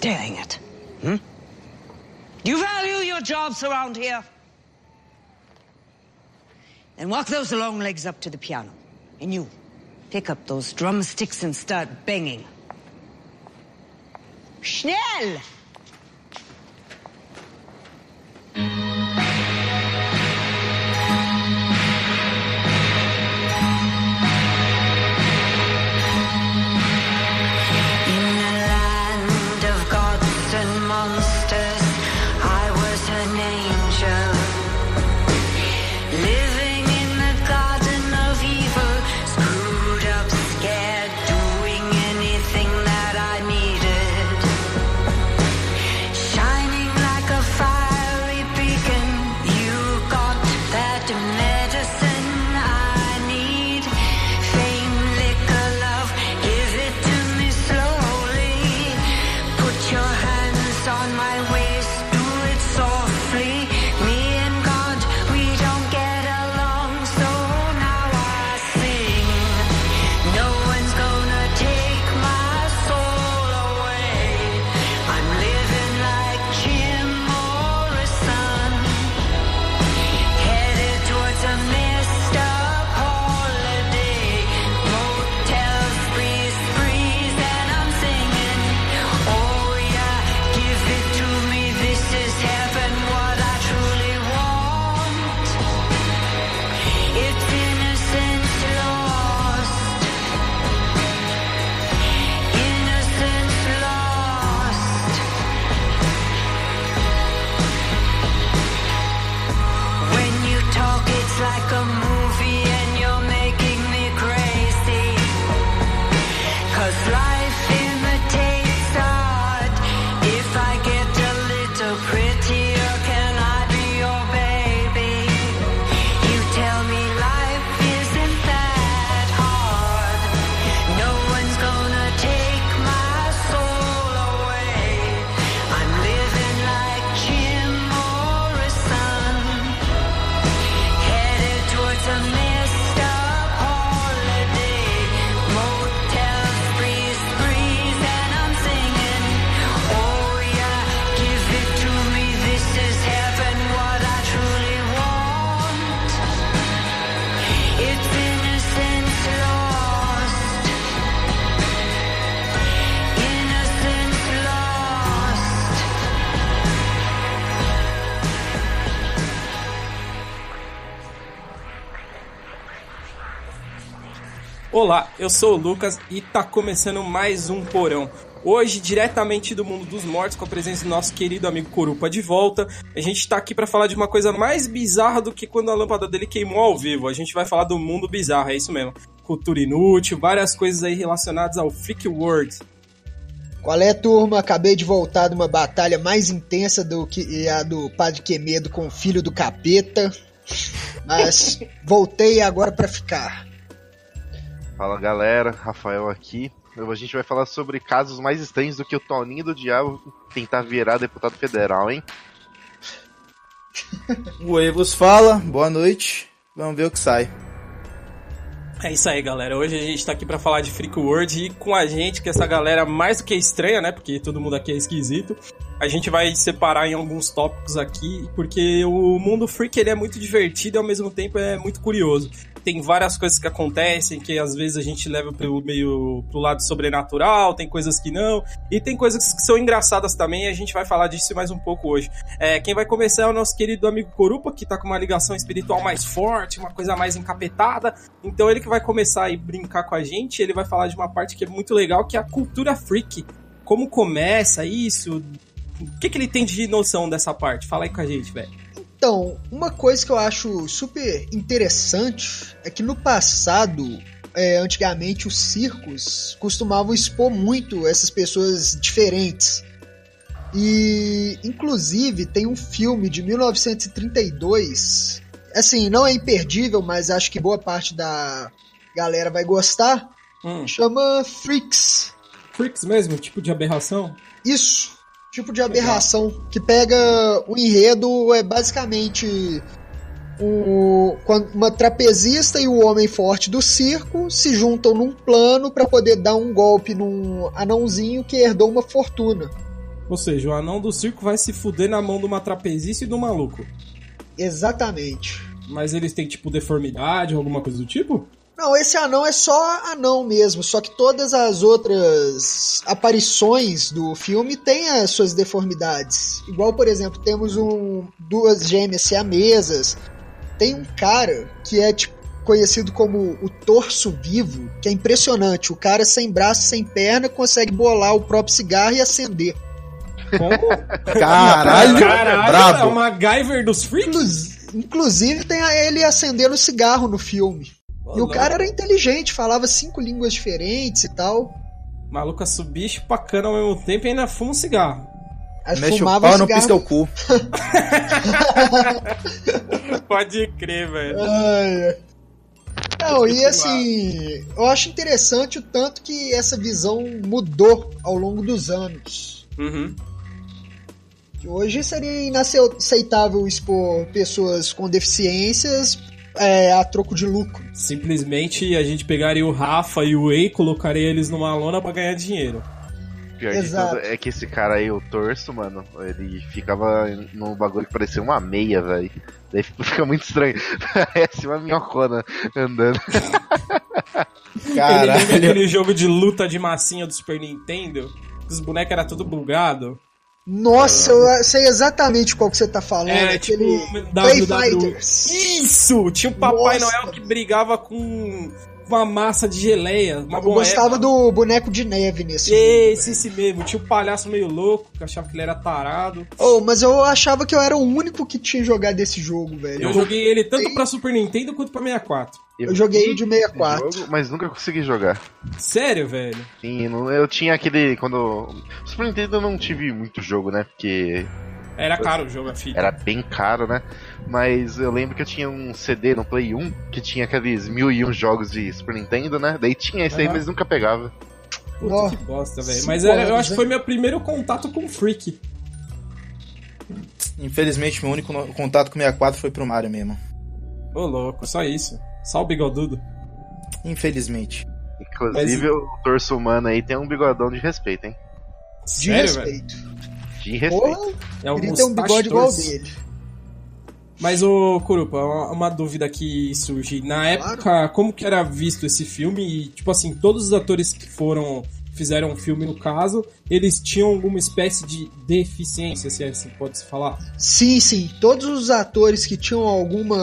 staring it. Hmm? Do you value your jobs around here? Then walk those long legs up to the piano. And you, pick up those drumsticks and start banging. Schnell! Eu sou o Lucas e tá começando mais um Porão. Hoje, diretamente do mundo dos mortos, com a presença do nosso querido amigo Corupa de volta. A gente tá aqui para falar de uma coisa mais bizarra do que quando a lâmpada dele queimou ao vivo. A gente vai falar do mundo bizarro, é isso mesmo. Cultura inútil, várias coisas aí relacionadas ao Freak World. Qual é, turma? Acabei de voltar de uma batalha mais intensa do que a do Padre Quemedo com o filho do capeta. Mas voltei agora para ficar. Fala galera, Rafael aqui. A gente vai falar sobre casos mais estranhos do que o Toninho do Diabo tentar virar deputado federal, hein? o Evos fala, boa noite. Vamos ver o que sai. É isso aí, galera. Hoje a gente tá aqui para falar de Freak World e com a gente, que essa galera mais do que estranha, né? Porque todo mundo aqui é esquisito. A gente vai separar em alguns tópicos aqui, porque o mundo freak ele é muito divertido e ao mesmo tempo é muito curioso tem várias coisas que acontecem que às vezes a gente leva pro meio pro lado sobrenatural, tem coisas que não, e tem coisas que são engraçadas também, a gente vai falar disso mais um pouco hoje. É, quem vai começar é o nosso querido amigo Corupa, que tá com uma ligação espiritual mais forte, uma coisa mais encapetada. Então ele que vai começar a brincar com a gente, ele vai falar de uma parte que é muito legal, que é a cultura freak. Como começa isso? O que, que ele tem de noção dessa parte? Fala aí com a gente, velho. Então, uma coisa que eu acho super interessante é que no passado, é, antigamente, os circos costumavam expor muito essas pessoas diferentes. E, inclusive, tem um filme de 1932. Assim, não é imperdível, mas acho que boa parte da galera vai gostar. Hum. Chama Freaks. Freaks mesmo? Tipo de aberração? Isso tipo de aberração que pega o enredo é basicamente o, uma trapezista e o homem forte do circo se juntam num plano para poder dar um golpe num anãozinho que herdou uma fortuna. Ou seja, o anão do circo vai se fuder na mão de uma trapezista e do maluco. Exatamente. Mas eles têm, tipo, deformidade ou alguma coisa do tipo? Não, esse anão é só anão mesmo, só que todas as outras aparições do filme têm as suas deformidades. Igual, por exemplo, temos um duas gêmeas siamesas. Tem um cara que é tipo conhecido como o torso vivo, que é impressionante. O cara sem braço, sem perna, consegue bolar o próprio cigarro e acender. Como? Caralho, Caralho, brabo. é o MacGyver dos freaks? Inclus- Inclusive tem ele acendendo cigarro no filme. E o cara era inteligente, falava cinco línguas diferentes e tal. Maluca subir chupacana ao mesmo tempo e ainda fuma um cigarro. Aí Mexe o fumava pau, não cigarro. pisca o cu. Pode crer, velho. Ai. Não, e assim, eu acho interessante o tanto que essa visão mudou ao longo dos anos. Uhum. Hoje seria inaceitável expor pessoas com deficiências é, a troco de lucro. Simplesmente a gente pegaria o Rafa e o Wei, colocaria eles numa lona pra ganhar dinheiro. Pior de Exato. tudo é que esse cara aí, o torso, mano, ele ficava num bagulho que parecia uma meia, velho. Daí fica muito estranho. Parece uma minhocona andando. Ele lembra Caralho. aquele jogo de luta de massinha do Super Nintendo? que Os bonecos eram tudo bugado. Nossa, eu sei exatamente qual que você tá falando. É, aquele tipo, Play. Fighters. Isso! Tinha um Papai Nossa. Noel que brigava com uma massa de geleia. Uma Eu gostava do boneco de neve nesse jogo. Esse, esse mesmo. Tinha um palhaço meio louco, que achava que ele era tarado. Oh, mas eu achava que eu era o único que tinha jogado esse jogo, velho. Eu joguei ele tanto pra Super Nintendo quanto pra 64. Eu joguei vi o de esse 64. jogo, mas nunca consegui jogar. Sério, velho? Sim, não- eu tinha aquele. Quando. Super Nintendo eu não tive muito jogo, né? Porque Era caro o jogo, a fita. era bem caro, né? Mas eu lembro que eu tinha um CD no Play 1 que tinha aqueles mil e um jogos de Super Nintendo, né? Daí tinha esse aí, Aham. mas nunca pegava. Puta Ó, que bosta, velho. Mas eu anos, acho que foi meu primeiro contato com o Freak. Infelizmente, meu único contato com o 64 foi pro Mario mesmo. Ô, louco, só isso. Só o bigodudo. Infelizmente. Inclusive, o torso humano aí tem um bigodão de respeito, hein? De Sério, velho? De respeito. É queria ter um bigode igual ao dele. Mas, ô, Kurupa, uma, uma dúvida que surge. Na época, como que era visto esse filme? E, tipo assim, todos os atores que foram... Fizeram um filme, no caso, eles tinham alguma espécie de deficiência, se assim pode se falar. Sim, sim. Todos os atores que tinham alguma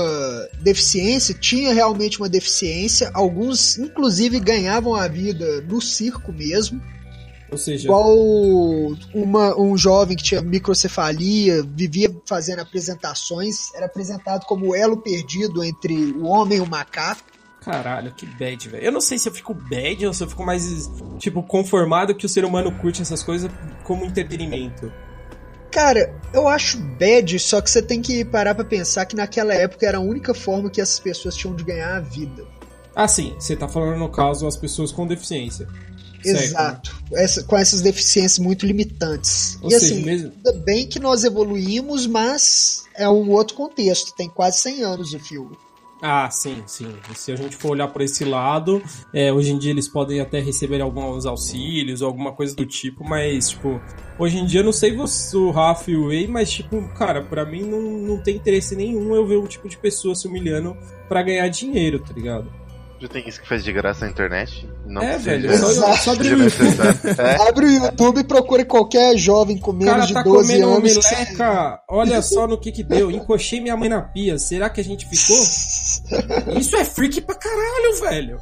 deficiência tinham realmente uma deficiência. Alguns, inclusive, ganhavam a vida no circo mesmo. Ou seja, Igual uma- um jovem que tinha microcefalia, vivia fazendo apresentações, era apresentado como o elo perdido entre o homem e o macaco. caralho, que bad, velho. Eu não sei se eu fico bad ou se eu fico mais, tipo, conformado que o ser humano curte essas coisas como entretenimento. Cara, eu acho bad, só que você tem que parar pra pensar que naquela época era a única forma que essas pessoas tinham de ganhar a vida. Ah, sim, você tá falando no caso as pessoas com deficiência. Exato. Essa- com essas deficiências muito limitantes. Ou e seja, assim, mesmo- ainda bem que nós evoluímos, mas é um outro contexto. Tem quase 100 anos o filme. Ah, sim, sim. Se a gente for olhar por esse lado, é, hoje em dia eles podem até receber alguns auxílios ou alguma coisa do tipo, mas, tipo, hoje em dia eu não sei você, o Rafa e o Wei, mas, tipo, cara, pra mim não, não tem interesse nenhum eu ver um tipo de pessoa se humilhando pra ganhar dinheiro, tá ligado? Já tem isso que faz de graça na internet. Não é, velho, seja- só, só seja o YouTube. necessário. É, Abre o YouTube e procure qualquer jovem com O menos cara de tá 12 comendo uma anos. que meleca, olha só no que que deu. Encoxei minha mãe na pia. Será que a gente ficou? Isso é freak pra caralho, velho.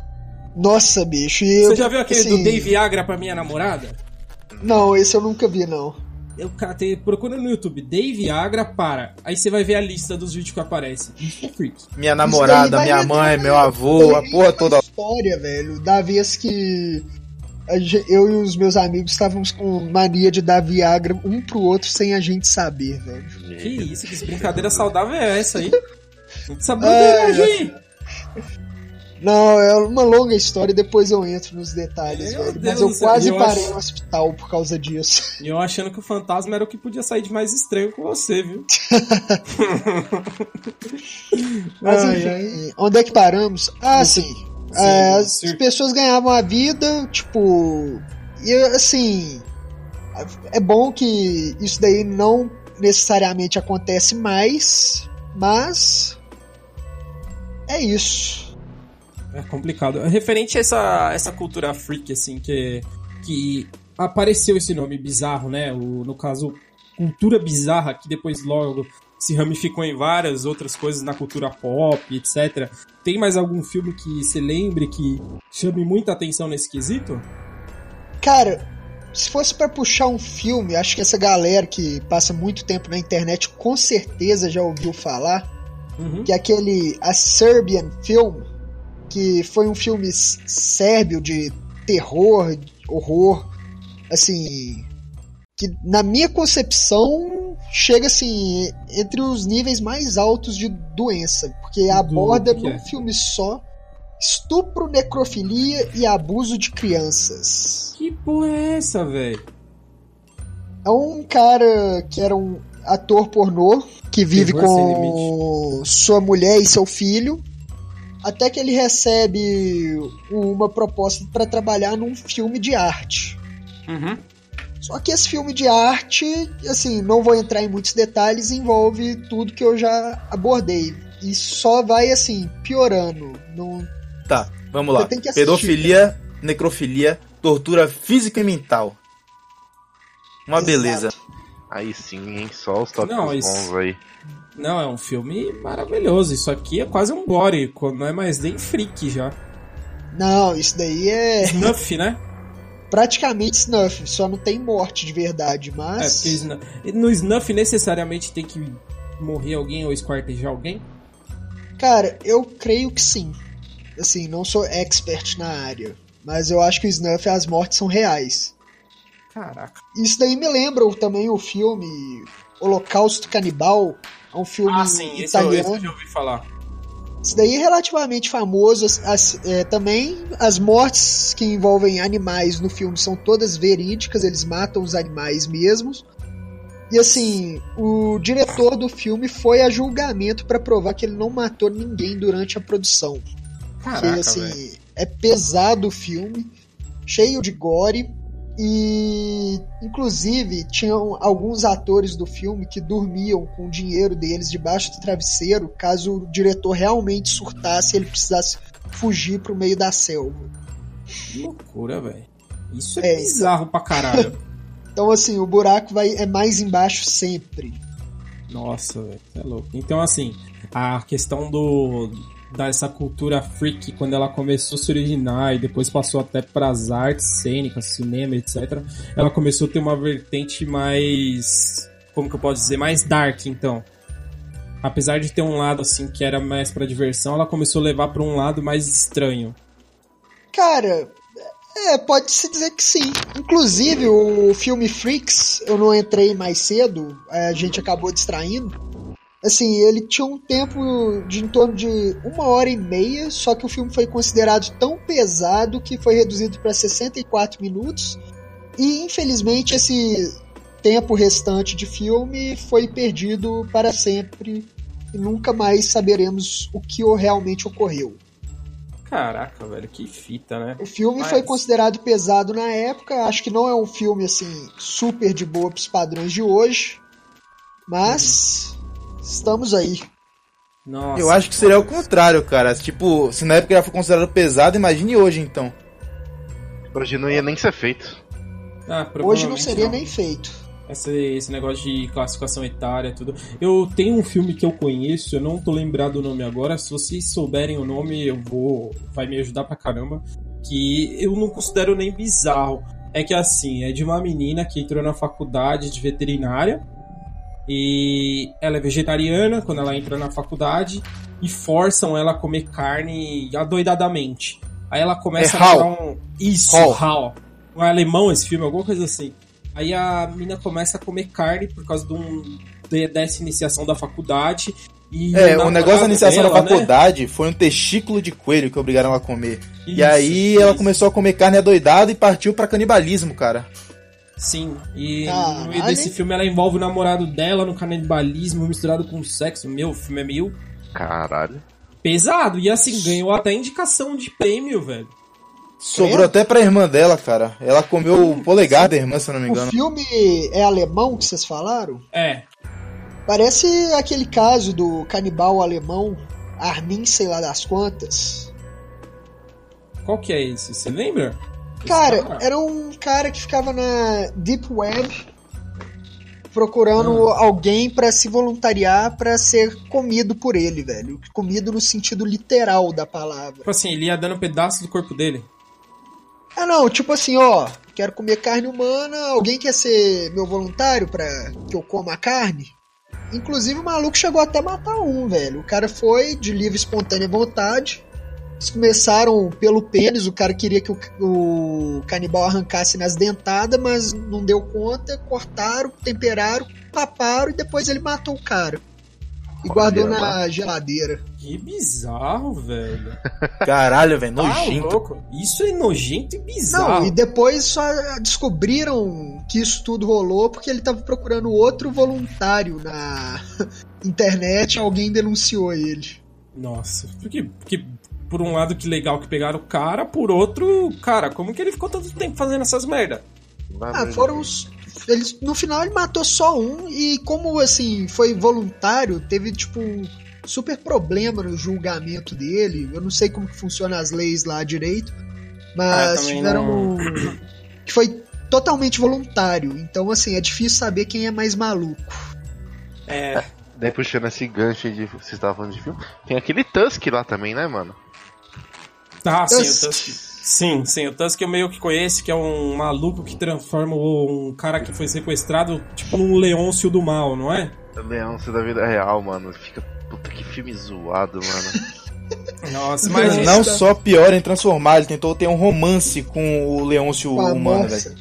Nossa, bicho. e eu- Você já viu aquele assim, do Dave Agra pra minha namorada? Não, esse eu nunca vi, não. Eu, cara, tem, procura no YouTube, Dave Agra para. Aí você vai ver a lista dos vídeos que aparecem. Isso é freak. Minha namorada, minha mãe, meu avô, a porra toda. história, velho, da vez que eu e os meus amigos estávamos com mania de dar Viagra um pro outro sem a gente saber, velho. Que isso, que brincadeira saudável é essa aí? Essa É, broderagem! Não, é uma longa história, depois eu entro nos detalhes, Meu velho. Deus Mas eu quase eu parei no hospital por causa disso. E eu achando que o fantasma era o que podia sair de mais estranho com você, viu? Mas Ai, enfim, onde é que paramos? Ah, sim. Sim, É, as circo. pessoas ganhavam a vida, tipo. E assim. É bom que isso daí não necessariamente acontece mais, mas é isso. É complicado. Referente a essa, essa cultura freak, assim, que, que apareceu esse nome bizarro, né? O, no caso, cultura bizarra, que depois logo se ramificou em várias outras coisas na cultura pop, etc. Tem mais algum filme que se lembre que chame muita atenção nesse quesito? Cara, se fosse para puxar um filme, acho que essa galera que passa muito tempo na internet com certeza já ouviu falar, uhum. que é aquele A Serbian Film, que foi um filme sérvio de terror, horror, assim, que na minha concepção chega assim entre os níveis mais altos de doença, porque aborda num é? filme só estupro, necrofilia e abuso de crianças. Que porra é essa, velho? É um cara que era um ator pornô que vive com sua mulher e seu filho. Até que ele recebe uma proposta para trabalhar num filme de arte. Uhum. Só que esse filme de arte, assim, não vou entrar em muitos detalhes, envolve tudo que eu já abordei. E só vai, assim, piorando. Não... Tá, vamos lá. Pedofilia, necrofilia, tortura física e mental. Uma Exato. beleza. Aí sim, hein? Só os tópicos não, isso... bons aí. Não, é um filme maravilhoso. Isso aqui é quase um gore, não é mais nem freak já. Não, isso daí é. Snuff, né? praticamente snuff, só não tem morte de verdade, mas. É, porque no snuff necessariamente tem que morrer alguém ou esquartejar alguém? Cara, eu creio que sim. Assim, não sou expert na área, mas eu acho que o snuff as mortes são reais. Caraca. Isso daí me lembra também o filme Holocausto Canibal, é um filme ah, sim, italiano. Esse eu, esse eu ouvi falar. Isso daí é relativamente famoso. As, as, é, também as mortes que envolvem animais no filme são todas verídicas, eles matam os animais mesmos. E assim, o diretor do filme foi a julgamento para provar que ele não matou ninguém durante a produção. Caraca, Porque assim, véio. é pesado o filme, cheio de gore. E, inclusive, tinham alguns atores do filme que dormiam com o dinheiro deles debaixo do travesseiro caso o diretor realmente surtasse e ele precisasse fugir pro meio da selva. Que loucura, velho. Isso é, é bizarro então... pra caralho. então, assim, o buraco vai é mais embaixo sempre. Nossa, velho, é louco. Então, assim, a questão do dessa cultura freak quando ela começou a se originar e depois passou até para as artes cênicas, cinema, etc. Ela começou a ter uma vertente mais, como que eu posso dizer, mais dark, então. Apesar de ter um lado assim que era mais para diversão, ela começou a levar para um lado mais estranho. Cara, é, pode se dizer que sim. Inclusive, o filme Freaks, eu não entrei mais cedo, a gente acabou distraindo assim, ele tinha um tempo de em torno de uma hora e meia, só que o filme foi considerado tão pesado que foi reduzido para 64 minutos. E infelizmente esse tempo restante de filme foi perdido para sempre e nunca mais saberemos o que realmente ocorreu. Caraca, velho, que fita, né? O filme Mas... foi considerado pesado na época, acho que não é um filme assim super de boa para os padrões de hoje, mas uhum estamos aí. Nossa, eu acho que seria o contrário, cara. Tipo, se na época já foi considerado pesado, imagine hoje então. Hoje não ia nem ser feito. Ah, hoje não seria não. nem feito. Esse, esse negócio de classificação etária, tudo. Eu tenho um filme que eu conheço, eu não tô lembrado o nome agora. Se vocês souberem o nome, eu vou. Vai me ajudar pra caramba. Que eu não considero nem bizarro. É que assim, é de uma menina que entrou na faculdade de veterinária e ela é vegetariana quando ela entra na faculdade e forçam ela a comer carne adoidadamente. Aí ela começa é a virar um. Isso, Hall. Hall. Um alemão esse filme, alguma coisa assim. Aí a mina começa a comer carne por causa de um, de, dessa iniciação da faculdade. E é, o negócio da iniciação dela, da né? faculdade né? foi um testículo de coelho que obrigaram ela a comer. Isso, e aí isso. ela começou a comer carne adoidada e partiu para canibalismo, cara. Sim, e ah, no meio desse filme ela envolve o namorado dela no canibalismo misturado com sexo. Meu, o filme é meio. Caralho. Pesado, e assim, ganhou até indicação de prêmio, velho. Sobrou até pra irmã dela, cara. Ela comeu o polegar da irmã, se eu não me engano. O filme é alemão que vocês falaram? É. Parece aquele caso do canibal alemão Armin, sei lá das quantas. Qual que é esse? Você lembra? Cara, era um cara que ficava na Deep Web procurando ah. alguém para se voluntariar para ser comido por ele, velho. Comido no sentido literal da palavra. Tipo assim, ele ia dando um pedaço do corpo dele. Ah, não, tipo assim, ó, quero comer carne humana, alguém quer ser meu voluntário para que eu coma a carne? Inclusive o maluco chegou até a matar um, velho. O cara foi de livre espontânea vontade. Eles começaram pelo pênis, o cara queria que o, o canibal arrancasse nas dentadas, mas não deu conta, cortaram, temperaram, paparam e depois ele matou o cara. E guardou na geladeira. Que bizarro, velho. Caralho, velho, nojento. louco. Isso é nojento e bizarro. Não, e depois só descobriram que isso tudo rolou porque ele tava procurando outro voluntário na internet, alguém denunciou ele. Nossa, porque, porque por um lado que legal que pegaram o cara, por outro, cara, como que ele ficou tanto tempo fazendo essas merda? Ah, foram os. Eles, no final ele matou só um e como assim, foi voluntário, teve tipo um super problema no julgamento dele. Eu não sei como que funciona as leis lá direito, mas ah, tiveram não... que foi totalmente voluntário. Então assim, é difícil saber quem é mais maluco. É. Daí puxando esse gancho de. Vocês estavam falando de filme. Tem aquele Tusk lá também, né, mano? Ah, sim, o Tusk. Sim, sim, o Tusk eu meio que conheço, que é um maluco que transforma um cara que foi sequestrado, tipo, num Leôncio do mal, não é? Leôncio da vida real, mano. Fica. Puta que filme zoado, mano. Nossa, mas não só pior em transformar, ele tentou ter um romance com o Leôncio humano, velho.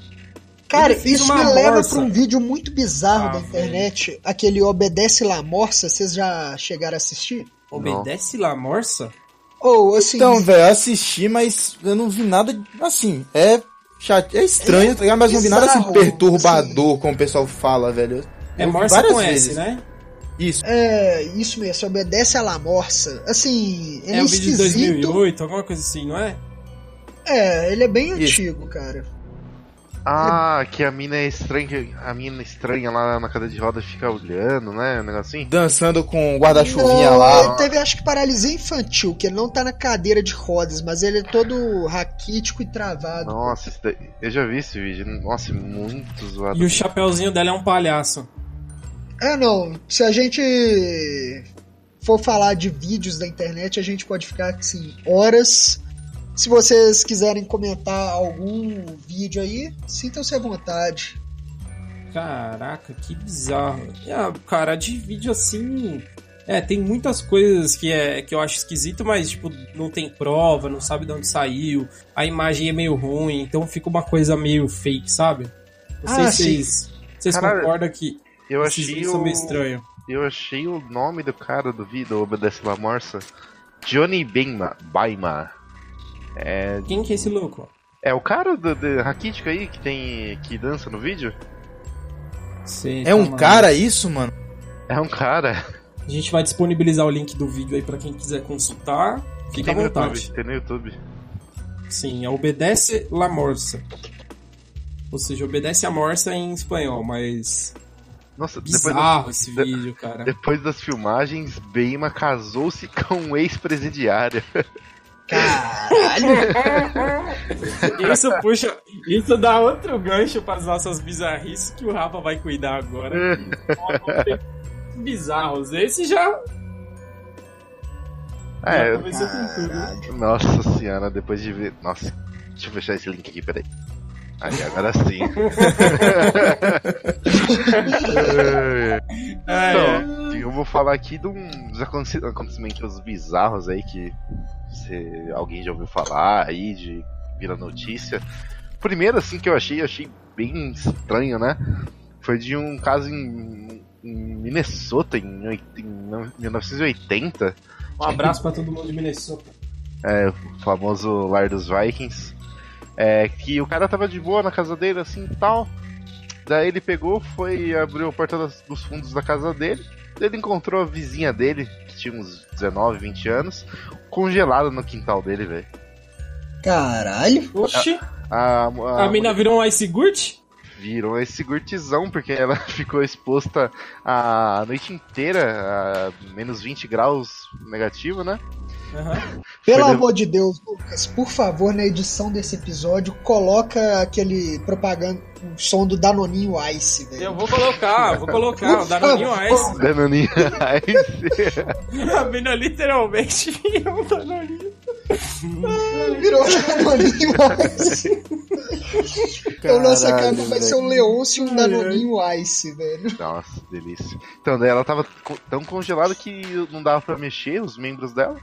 Cara, isso me morsa. leva pra um vídeo muito bizarro ah, da internet, velho. aquele Obedece La Morsa, vocês já chegaram a assistir? Obedece La Morsa? Ou, assim... Então, velho, assisti, mas eu não vi nada, assim, é chato, é estranho, é tá Mas não vi nada assim perturbador, assim. como o pessoal fala, velho. É Morsa com vezes. S, né? Isso. É, isso mesmo, obedece a La Morsa. Assim, ele é, é um vídeo de 2008, alguma coisa assim, não é? É, ele é bem isso. antigo, cara. Ah, que a mina é estranha, a mina estranha lá na cadeira de rodas fica olhando, né? Um negocinho. Dançando com guarda-chuvinha lá. Ele teve, acho que, paralisia infantil, que ele não tá na cadeira de rodas, mas ele é todo raquítico e travado. Nossa, eu já vi esse vídeo. Nossa, é muito zoado. E o chapéuzinho dela é um palhaço. É, não. Se a gente for falar de vídeos da internet, a gente pode ficar, assim, horas se vocês quiserem comentar algum vídeo aí, sintam-se à vontade. Caraca, que bizarro. Ah, cara, de vídeo assim. É, tem muitas coisas que, é, que eu acho esquisito, mas, tipo, não tem prova, não sabe de onde saiu, a imagem é meio ruim, então fica uma coisa meio fake, sabe? Não sei ah, se vocês, vocês concordam que eu achei o... meio estranho. Eu achei o nome do cara do vídeo, Obedece La Morsa, Johnny Baima. Baima. É... Quem que é esse louco? É o cara do, do Rakitic aí que tem. que dança no vídeo? Sim, é tá um cara isso, mano? É um cara. A gente vai disponibilizar o link do vídeo aí para quem quiser consultar. Fica à vontade. YouTube, tem no YouTube. Sim, é Obedece La Morsa. Ou seja, obedece a morsa em espanhol, mas. Nossa, Bizarro das... esse vídeo, cara. Depois das filmagens, Beima casou-se com um ex-presidiário. Caralho! isso puxa. Isso dá outro gancho para as nossas bizarrices que o Rafa vai cuidar agora. Bizarros. Esse já. É, nossa senhora, depois de ver. Nossa, deixa eu fechar esse link aqui, peraí. Aí, agora sim. então, eu vou falar aqui de uns acontecimentos bizarros aí que se alguém já ouviu falar aí, de vira notícia. Primeiro, assim, que eu achei, achei bem estranho, né? Foi de um caso em, em Minnesota, em, em 1980. Um abraço para todo mundo de Minnesota. É, o famoso lar dos Vikings. É, que o cara tava de boa na casa dele, assim tal. Daí ele pegou, foi abriu a porta das, dos fundos da casa dele. Ele encontrou a vizinha dele, que tinha uns 19, 20 anos, congelada no quintal dele, velho. Caralho. Oxi. A, a, A mina virou um Ice Gurt? virou esse gurtizão, porque ela ficou exposta a noite inteira a menos 20 graus negativo, né? Aham. Pelo amor de Deus, Lucas, por favor, na edição desse episódio, coloca aquele propaganda, o som do Danoninho Ice, velho. Eu vou colocar, vou colocar o Danoninho Ice. Danoninho Ice. A mina literalmente virou um Danoninho. Virou Danoninho Ice. Então nossa Caralho, capa vai ser um Leôncio e um Danoninho Ice, velho. Nossa, delícia. Então, daí ela tava tão congelada que não dava pra mexer os membros dela.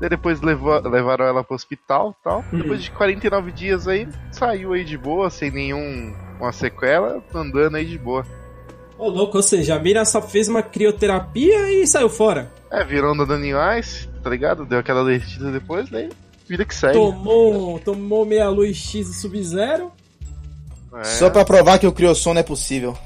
Daí depois levou, levaram ela pro hospital e tal. Depois de 49 dias aí, saiu aí de boa, sem nenhum uma sequela, andando aí de boa. Ô, louco, ou seja, a mina só fez uma crioterapia e saiu fora. É, virou um Danoninho Ice, tá ligado? Deu aquela derretida depois, daí vida que segue. Tomou, tomou meia luz X Sub-Zero. É, Só pra provar que o criosono é possível.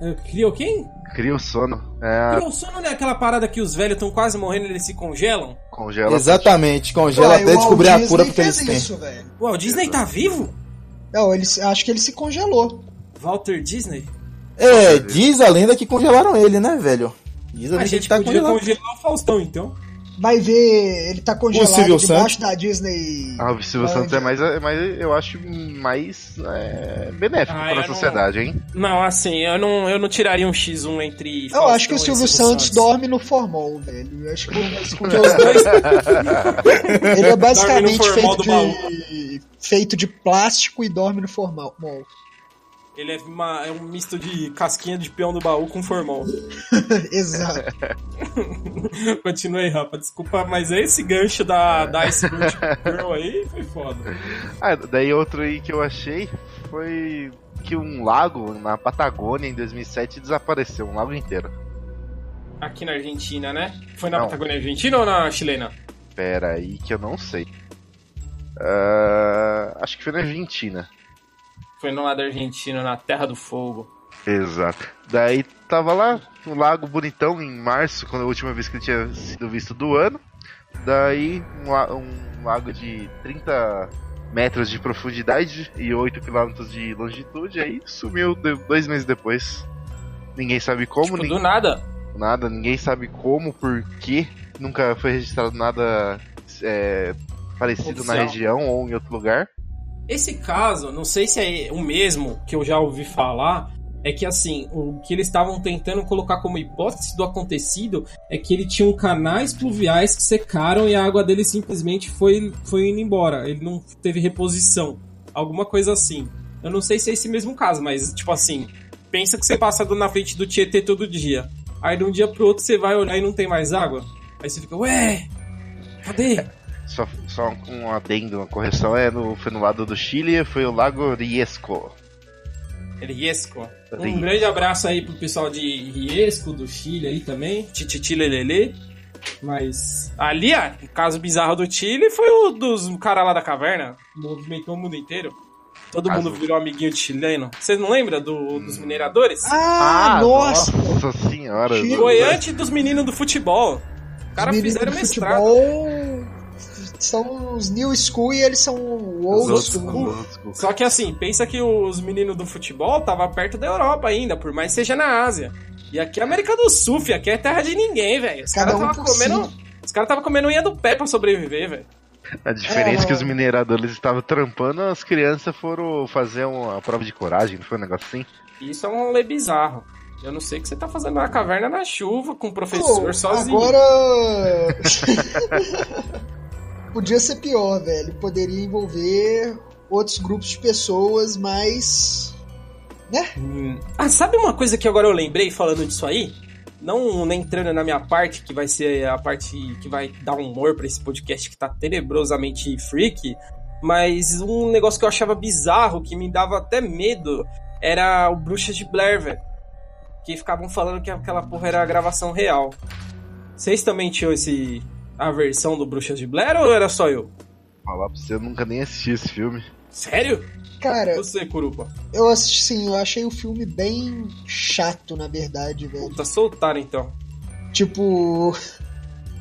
Eh, Criou quem? Cria o sono. É, Criou sono não é aquela parada que os velhos estão quase morrendo e eles se congelam? congela. Exatamente, congela Ué, até o descobrir Walt a cura Disney porque eles têm. O Walt Disney tá vivo? Não, ele, acho que ele se congelou. Walter Disney? É, diz a lenda que congelaram ele, né, velho? Diz a A lenda que gente ele tá podia congelar o Faustão, então. Vai ver, ele tá congelado debaixo da Disney. Ah, o Silvio? Santos é mais, é mais, eu acho, mais é, benéfico Ah, para a eu não- sociedade, hein? Não, assim, eu não, eu não tiraria um X1 entre. Eu Faustão acho que o Silvio Santos dorme no formol, velho. Eu acho que os dois. Ele é basicamente feito de, feito de plástico e dorme no formol. Ele é, uma- é um misto de casquinha de peão do baú com formol. Exato. Continuei, Rafa, desculpa, mas esse gancho da, da Ice Girl aí foi foda. Ah, daí outro aí que eu achei foi que um lago na Patagônia em 2007 desapareceu, um lago inteiro. Aqui na Argentina, né? Foi na Não. Patagônia Argentina ou na chilena? Pera aí que eu não sei. Ah, acho que foi na Argentina. Foi no lado da Argentina, na Terra do Fogo. Exato. Daí tava lá, um lago bonitão em março, quando a última vez que ele tinha sido visto do ano. Daí um, um lago de 30 metros de profundidade e 8 quilômetros de longitude, aí sumiu dois meses depois. Ninguém sabe como, tipo, ninguém, do nada. nada, ninguém sabe como, por quê. Nunca foi registrado nada é, parecido na região ou em outro lugar. Esse caso, não sei se é o mesmo que eu já ouvi falar, é que assim, o que eles estavam tentando colocar como hipótese do acontecido é que ele tinha um canais pluviais que secaram e a água dele simplesmente foi, foi indo embora. Ele não teve reposição. Alguma coisa assim. Eu não sei se é esse mesmo caso, mas tipo assim, pensa que você passa na frente do Tietê todo dia. Aí de um dia pro outro você vai olhar e não tem mais água. Aí você fica, ué, cadê? Só, só um adendo, uma correção, é no, foi no lado do Chile, foi o Lago Riesco. Riesco. Um Riesco. grande abraço aí pro pessoal de Riesco, do Chile aí também. Tititi Lelele. Mas ali, ah, o caso bizarro do Chile foi o dos cara lá da caverna. Movimentou o mundo inteiro. Todo Caso- mundo virou amiguinho de chileno. Você não lembra do- dos mineradores? Ah, nossa! Nossa senhora! Chile. Foi antes dos meninos do futebol. Os caras fizeram do mestrado. futebol são os new school e eles são Os old outros- school. os outros- Só que assim, pensa que os meninos do futebol tava perto da Europa ainda, por mais que seja na Ásia. E aqui é América do Sul, fi, aqui é terra de ninguém, velho. Os caras um tava comendo. si. Os caras tava comendo unha do pé pra sobreviver, velho. A diferença é que os mineradores estavam trampando, as crianças foram fazer uma prova de coragem, não foi um negócio assim? Isso é um lê bizarro. Eu não sei o que você tá fazendo na caverna na chuva com o professor Pô, sozinho. Agora. Podia ser pior, velho. Poderia envolver outros grupos de pessoas, mas. Hum. Ah, sabe uma coisa que agora eu lembrei falando disso aí? Não nem entrando na minha parte, que vai ser a parte que vai dar humor pra esse podcast que tá tenebrosamente freak, mas um negócio que eu achava bizarro, que me dava até medo, era o Bruxas de Blair, velho. Que ficavam falando que aquela porra era a gravação real. Vocês também tinham esse a versão do Bruxas de Blair ou era só eu? Falar pra você, eu nunca nem assisti esse filme. Sério? Cara, Você, Curupa. eu assisti sim, eu achei o filme bem chato, na verdade, velho. Puta, soltaram então. Tipo.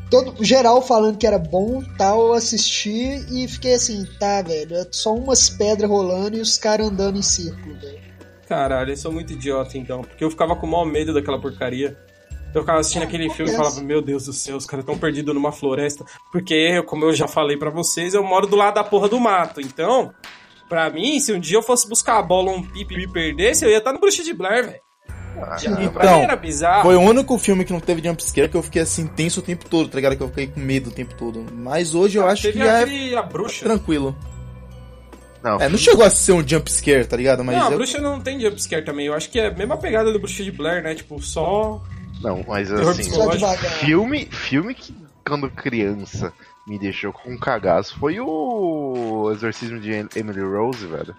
todo geral falando que era bom, tal, eu assisti e fiquei assim, tá, velho, é só umas pedras rolando e os caras andando em círculo, velho. Caralho, eu sou muito idiota então, porque eu ficava com o maior medo daquela porcaria. Eu ficava assistindo aquele filme e falava, meu Deus do céu, os caras estão perdidos numa floresta. Porque, como eu já falei para vocês, eu moro do lado da porra do mato. Então, pra mim, se um dia eu fosse buscar a bola ou um pipe e me perdesse, eu ia estar no Bruxa de Blair, velho. Ah, então, era bizarro. Foi o único filme que não teve jumpscare que eu fiquei assim tenso o tempo todo, tá ligado? Que eu fiquei com medo o tempo todo. Mas hoje eu ah, acho que é a bruxa. tranquilo. Não, é, não chegou a ser um jumpscare, tá ligado? Mas não, a bruxa não tem jumpscare também. Eu acho que é a mesma pegada do Bruxa de Blair, né? Tipo, só não, mas assim, filme, filme que quando criança me deixou com um cagaço foi o Exorcismo de Emily Rose, velho.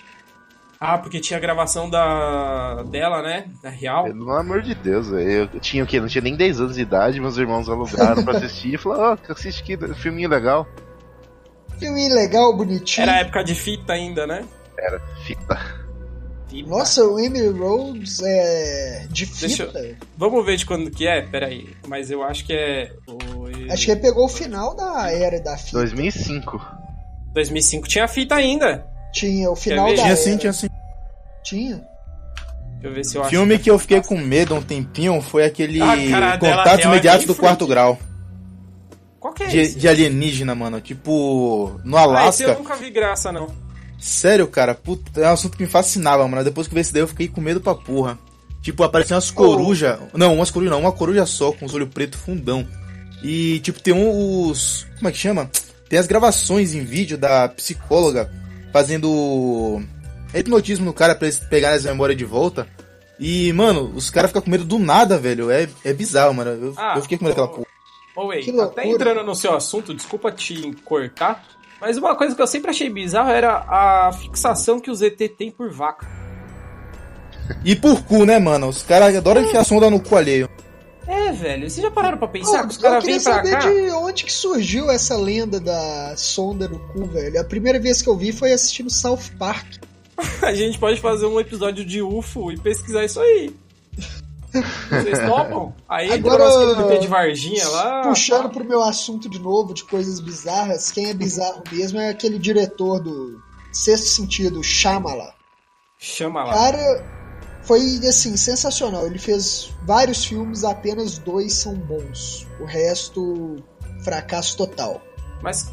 Ah, porque tinha a gravação da dela, né? Da real. Pelo amor de Deus. Eu tinha o quê? Não tinha nem 10 anos de idade, meus irmãos alugaram pra assistir e falaram, ó, oh, assiste aqui, filminho legal. Filminho legal, bonitinho. Era época de fita ainda, né? Era fita. Nossa, o Emily Rose é de fita. Eu... Vamos ver de quando que é? Peraí. Mas eu acho que é. Acho que ele pegou o final da era da fita. 2005. 2005 tinha fita ainda. Tinha, o final da tinha era. sim, tinha sim. Tinha. Deixa eu ver se eu acho. Filme que eu fiquei com medo um tempinho foi aquele ah, Contatos Imediatos é do Quarto Grau. Qual que é de, esse? de alienígena, mano. Tipo, no Alasca. Ah, esse eu nunca vi graça, não. Sério, cara, puta, é um assunto que me fascinava, mano. Depois que eu vi esse daí, eu fiquei com medo pra porra. Tipo, apareciam umas corujas. Oh. Não, umas corujas não, uma coruja só, com os olhos preto fundão. E, tipo, tem uns. Como é que chama? Tem as gravações em vídeo da psicóloga fazendo hipnotismo no cara pra eles pegarem as memórias de volta. E, mano, os caras ficam com medo do nada, velho. É, é bizarro, mano. Eu, ah, eu fiquei com medo daquela porra. Ô, oh, até loucura. entrando no seu assunto, desculpa te cortar, mas uma coisa que eu sempre achei bizarro era a fixação que o ZT tem por vaca. E por cu, né, mano? Os caras adoram enfiar sonda no cu alheio. É, velho. Vocês já pararam pra pensar que os caras vêm pra cá? Eu queria saber de onde que surgiu essa lenda da sonda no cu, velho. A primeira vez que eu vi foi assistindo South Park. a gente pode fazer um episódio de UFO e pesquisar isso aí. Vocês topam? Aí Agora, do de Varginha lá. Puxando pro meu assunto de novo, de coisas bizarras, quem é bizarro mesmo é aquele diretor do Sexto Sentido, Shyamalan. Shyamalan. Cara, foi assim, sensacional. Ele fez vários filmes, apenas dois são bons. O resto, fracasso total. Mas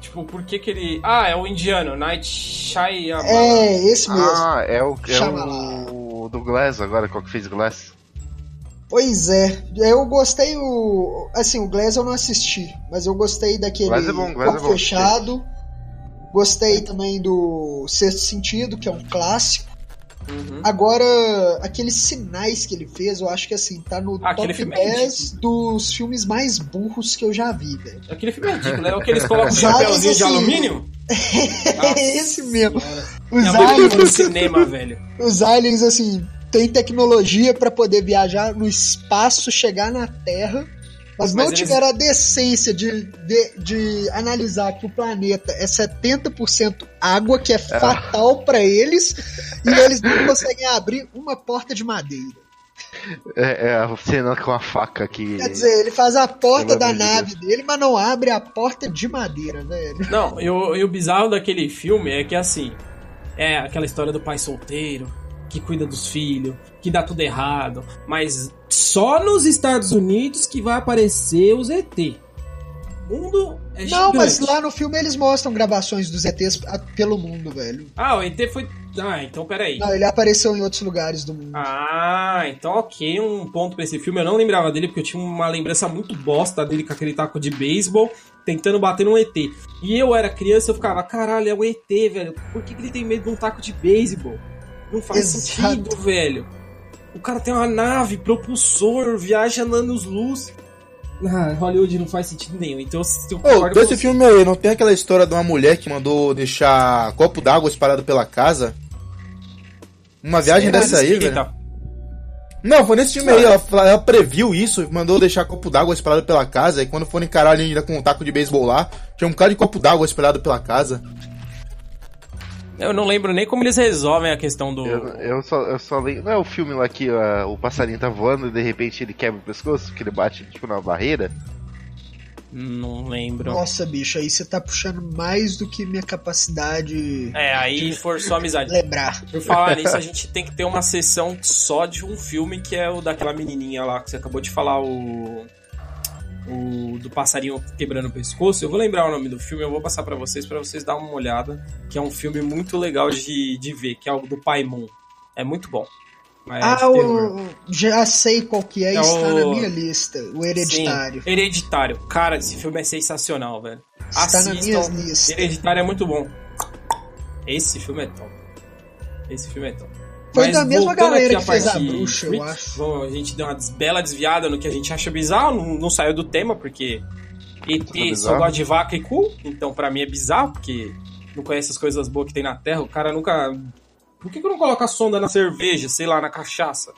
Tipo, por que que ele... Ah, é o indiano, Night Shyamalan. É, esse mesmo. Ah, é o, é o do Glass agora, qual que fez Glass? Pois é, eu gostei o. Assim, o Glass eu não assisti, mas eu gostei daquele Glass é bom, Glass é bom. fechado. Gostei também do Sexto Sentido, que é um clássico. Uhum. Agora, aqueles sinais que ele fez, eu acho que assim, tá no ah, top 10 é dos filmes mais burros que eu já vi, velho. Aquele filme é ridículo, é o que eles colocam um chapéuzinho assim, de alumínio? é esse mesmo. Os é aliens, cinema, velho. Os aliens, assim, tem tecnologia para poder viajar no espaço, chegar na Terra, mas, mas não eles... tiveram a decência de, de, de, analisar que o planeta é 70% água, que é, é. fatal para eles, e eles não conseguem abrir uma porta de madeira. É, é a cena com a faca aqui. Quer dizer, ele faz a porta da nave dele, mas não abre a porta de madeira, velho. Não, e o, e o bizarro daquele filme é que assim. É aquela história do pai solteiro, que cuida dos filhos, que dá tudo errado. Mas só nos Estados Unidos que vai aparecer os ET. O mundo é Não, gigante. mas lá no filme eles mostram gravações dos ETs pelo mundo, velho. Ah, o ET foi. Ah, então peraí. Não, ele apareceu em outros lugares do mundo. Ah, então ok, um ponto pra esse filme. Eu não lembrava dele porque eu tinha uma lembrança muito bosta dele com aquele taco de beisebol tentando bater num ET. E eu era criança eu ficava, caralho, é o ET, velho. Por que, que ele tem medo de um taco de beisebol? Não faz Exato. sentido, velho. O cara tem uma nave, propulsor, viaja anos-luz. Ah, Hollywood não faz sentido nenhum. Então eu concordo oh, Esse filme aí, não tem aquela história de uma mulher que mandou deixar copo d'água espalhado pela casa? Uma viagem Será dessa aí, velho. Não, foi nesse filme aí. Ela, ela, previu isso, mandou deixar copo d'água espalhado pela casa. E quando foram encarar ali ainda com um taco de beisebol lá, tinha um bocado de copo d'água espalhado pela casa. Eu não lembro nem como eles resolvem a questão do. Eu, eu só, eu só lembro. Não é o filme lá que uh, o passarinho tá voando e de repente ele quebra o pescoço, que ele bate tipo na barreira? Não lembro. Nossa, bicho, aí você tá puxando mais do que minha capacidade É, aí forçou a de amizade. lembrar. Por falar nisso, a gente tem que ter uma sessão só de um filme que é o daquela menininha lá que você acabou de falar, o. O do passarinho quebrando o pescoço. Eu vou lembrar o nome do filme, eu vou passar pra vocês, pra vocês dar uma olhada. Que é um filme muito legal de, de ver, que é o do Paimon. É muito bom. É Ah, o... já sei qual que é, É está o- na minha lista. O Hereditário. Sim, Hereditário. Cara, esse filme é sensacional, velho. Está na minha Assistam. lista. Hereditário é muito bom. Esse filme é top. Esse filme é top. Foi Mas da mesma galera que fez a bruxa, eu acho. bom, a gente deu uma bela desviada no que a gente acha bizarro, não, não saiu do tema, porque ET só gosta de vaca e cu, então pra mim é bizarro, porque não conhece as coisas boas que tem na Terra, o cara nunca... Por que, que não coloca a sonda na cerveja, sei lá, na cachaça?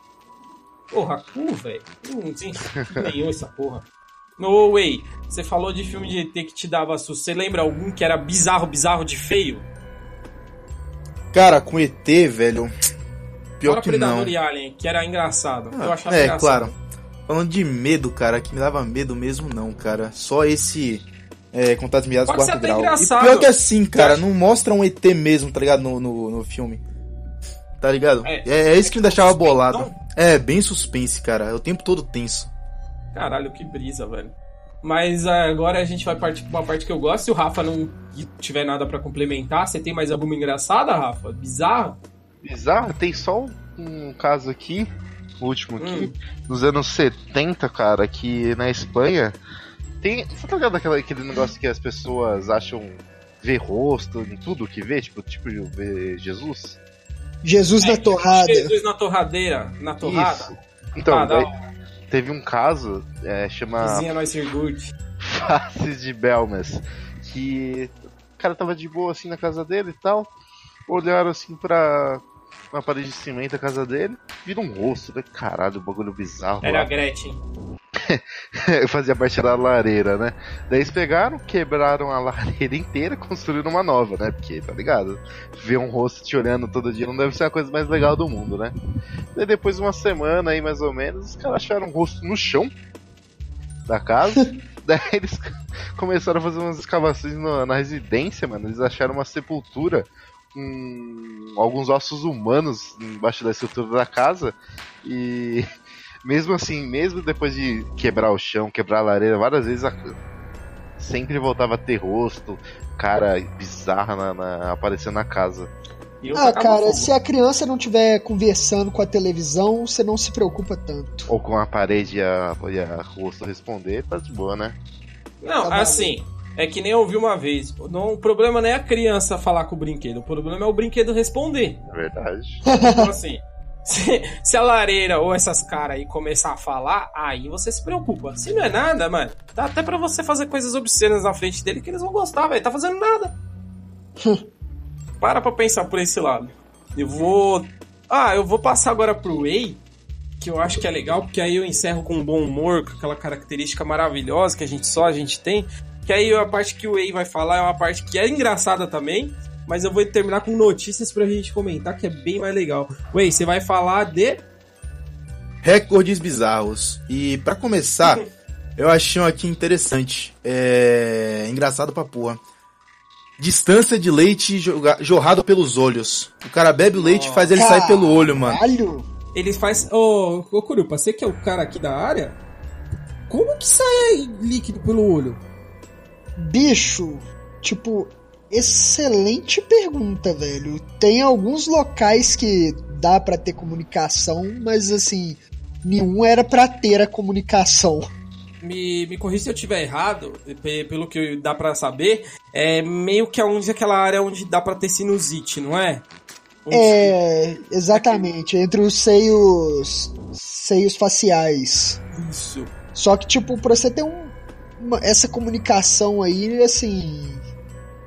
Porra, cu, velho. Não tem nenhum essa porra. No way, você falou de filme de ET que te dava susto. Você lembra algum que era bizarro, bizarro de feio? Cara, com ET, velho. Pior Fora que Predador não. e Alien, que era engraçado. eu Ah, achava é, engraçado. claro. Falando de medo, cara, que me dava medo mesmo, não, cara. Só esse. É, Contatos Miados Pode ser quarto até grau. E engraçado. pior que assim, cara, não mostra um ET mesmo, tá ligado? No, no, no filme. Tá ligado? É. É, é isso que me deixava Suspense, bolado. não? É, bem suspense, cara. É o tempo todo tenso. Caralho, que brisa, velho. Mas agora a gente vai partir pra uma parte que eu gosto. Se o Rafa não tiver nada pra complementar, você tem mais alguma engraçada, Rafa? Bizarro? Bizarro, tem só um, um caso aqui, o último aqui, Hum. nos anos 70, cara, que na Espanha tem. Você tá ligado aquele negócio que as pessoas acham ver rosto em tudo que vê? Tipo, tipo de ver Jesus? Jesus na torrada. Jesus na torradeira, na torrada. Isso. Então, Ah, daí teve um caso, é, chama Vizinha nós. Faces de Belmas, que o cara tava de boa assim na casa dele e tal, olharam assim pra uma parede de cimento da casa dele, vira um rosto, né? Caralho, bagulho bizarro. Era a lá. Gretchen. Fazia parte da lareira, né? Daí eles pegaram, quebraram a lareira inteira e construíram uma nova, né? Porque, tá ligado? Ver um rosto te olhando todo dia não deve ser a coisa mais legal do mundo, né? Daí depois de uma semana aí, mais ou menos, os caras acharam um rosto no chão da casa. Daí eles começaram a fazer umas escavações na, na residência, mano. Eles acharam uma sepultura com alguns ossos humanos embaixo da estrutura da casa. E mesmo assim, mesmo depois de quebrar o chão, quebrar a lareira várias vezes, a- sempre voltava a ter rosto, cara bizarra na, na- aparecendo na casa. Ah, cara, se a criança não estiver conversando com a televisão, você não se preocupa tanto. Ou com a parede e a, e a rosto responder, tá de boa, né? Não, Tá assim, é que nem eu ouvi uma vez. Não, o problema não é a criança falar com o brinquedo, o problema é o brinquedo responder. É verdade. Então, assim, se, se a lareira ou essas caras aí começar a falar, aí você se preocupa. Se não é nada, mano, dá até pra você fazer coisas obscenas na frente dele que eles vão gostar, velho. Tá fazendo nada. Para pra pensar por esse lado. Eu vou. Ah, eu vou passar agora pro Way, que eu acho que é legal, porque aí eu encerro com um bom humor, com aquela característica maravilhosa que a gente só a gente tem. Que aí a parte que o Way vai falar é uma parte que é engraçada também, mas eu vou terminar com notícias pra gente comentar, que é bem mais legal. Way, você vai falar de. Recordes bizarros. E pra começar, eu achei um aqui interessante. É. Engraçado pra porra. Distância de leite jorrado pelos olhos. O cara bebe o leite e faz ele sair pelo olho, mano. Caralho! Ele faz. Ô, ô Curupa, você que é o cara aqui da área? Como que sai líquido pelo olho? Bicho, tipo, excelente pergunta, velho. Tem alguns locais que dá pra ter comunicação, mas assim, nenhum era pra ter a comunicação. Me, me corrija se eu tiver errado, pe- pelo que dá pra saber, é meio que aonde aquela área onde dá pra ter sinusite, não é? Onde- É, exatamente, entre os seios seios faciais. Isso. Só que tipo, pra você ter um, essa comunicação aí, assim,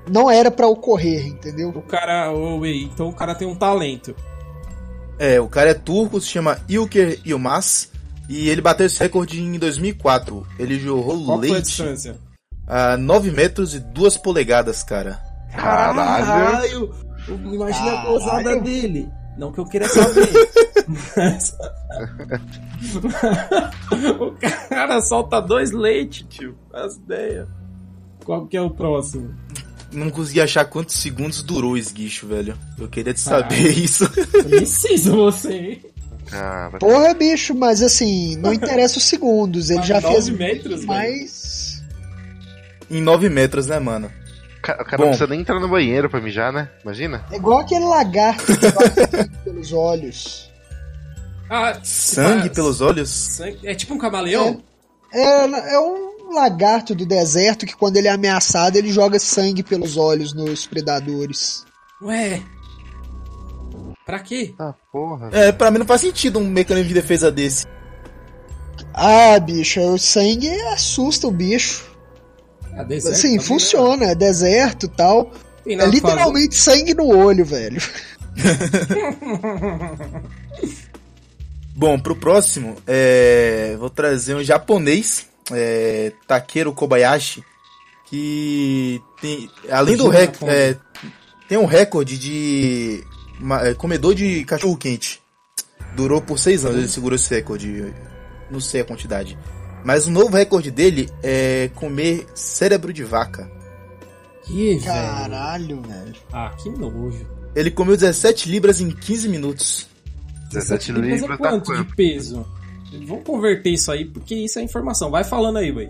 não era pra ocorrer, entendeu? O cara, ô, Way, então o cara tem um talento. É, o cara é turco, se chama Ilker Yilmaz. E ele bateu esse recorde em 2004. Ele jorrou Qual foi a leite distância? a 9 metros e 2 polegadas, cara. Caralho! Imagina a Caralho. gozada dele. Não que eu queira saber. Mas o cara solta dois leites, tio. As ideias. Qual que é o próximo? Não consegui achar quantos segundos durou o esguicho, velho. Eu queria te saber isso. Preciso você, hein? Cara, Porra, bicho, mas assim, não interessa os segundos. Ele Mas já nove fez metros, mais. em 9 metros, né, mano? Cara Bom. não precisa nem entrar no banheiro pra mijar, né? Imagina. É igual aquele lagarto que pelos olhos. Ah, Sangue tipo, pelos olhos? sangue- É tipo um camaleão? É, é um lagarto do deserto que quando ele é ameaçado, ele joga sangue pelos olhos nos predadores. Ué. Pra quê? Ah, porra. É, pra mim não faz sentido um mecanismo de defesa desse. Ah, bicho, o sangue assusta o bicho. Ah, deserto Sim, também, funciona, é deserto e tal. né? Tem É literalmente sangue no olho, velho. Bom, pro próximo, é, vou trazer um japonês, é, Takeru Kobayashi, que tem, além do recorde, é, tem um recorde de é, comedor de cachorro quente. Durou por seis anos, ele segurou esse recorde, não sei a quantidade. Mas o novo recorde dele é comer cérebro de vaca. Que, velho? Caralho, velho. Ah, que nojo. Ele comeu 17 libras em 15 minutos. 17 libras é libras dá quanto quanto? de peso? Vamos converter isso aí, porque isso é informação. Vai falando aí, véi.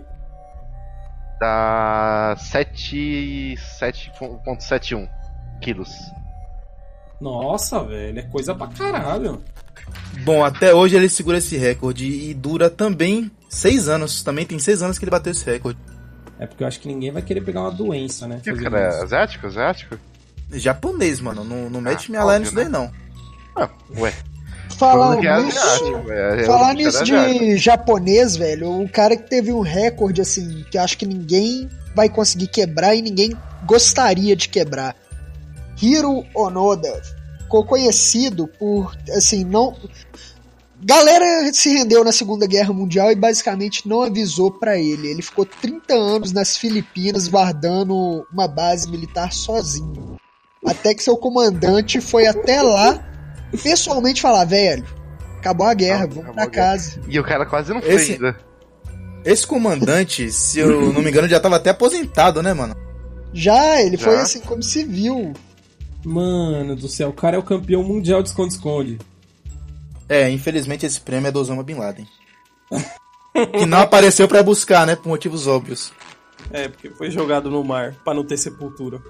Dá 7 7.71 quilos. Nossa, velho, é coisa pra caralho. Bom, até hoje ele segura esse recorde e dura também seis anos. Também tem seis anos que ele bateu esse recorde. É porque eu acho que ninguém vai querer pegar uma doença, né? Que o cara é isso. asiático? Asiático? Japonês, mano. Não, não mete Ah, minha lá nisso daí, né? não. Ah, ué. Falar é nisso, é- é falar nisso cara asiático. de japonês, velho, um cara que teve um recorde, assim, que eu acho que ninguém vai conseguir quebrar e ninguém gostaria de quebrar. Hiro Onoda ficou conhecido por, assim, não. Galera se rendeu na Segunda Guerra Mundial e basicamente não avisou pra ele. Ele ficou 30 anos nas Filipinas guardando uma base militar sozinho. Até que seu comandante foi até lá pessoalmente falar, velho, acabou a guerra, Ah, vamos pra casa. E o cara quase não foi Esse- ainda. Esse comandante, se eu não me engano, já tava até aposentado, né, mano? Já, ele Já? foi assim como civil. Mano do céu, o cara é o campeão mundial de esconde-esconde. É, infelizmente esse prêmio é do Osama Bin Laden. que não apareceu pra buscar, né? Por motivos óbvios. É, porque foi jogado no mar pra não ter sepultura.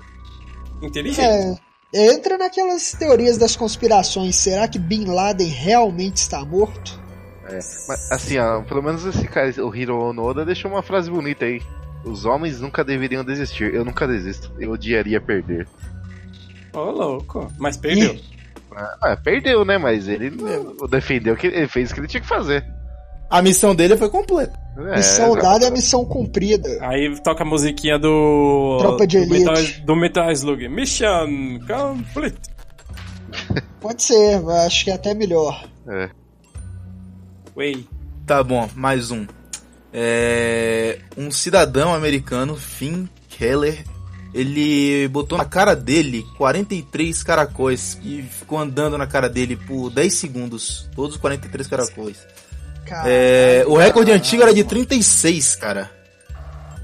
Inteligente. É, entra naquelas teorias das conspirações. Será que Bin Laden realmente está morto? É. Mas, assim, ó, pelo menos esse cara, o Hiro Onoda, deixou uma frase bonita aí. Os homens nunca deveriam desistir. Eu nunca desisto. Eu odiaria perder. Ô, louco. Mas perdeu. Ah, perdeu, né? Mas ele não defendeu que ele fez o que ele tinha que fazer. A missão dele foi completa. É, missão exato. dada é missão cumprida. Aí toca a musiquinha do. Tropa de do Metal, Elite. do Metal Slug. Mission complete. Pode ser, mas acho que é até melhor. É. Way. Tá bom, mais um. É, um cidadão americano, Finn Keller, ele botou na cara dele 43 caracóis e ficou andando na cara dele por 10 segundos. Todos os 43 caracóis. Cara, É, o recorde antigo era de 36, cara.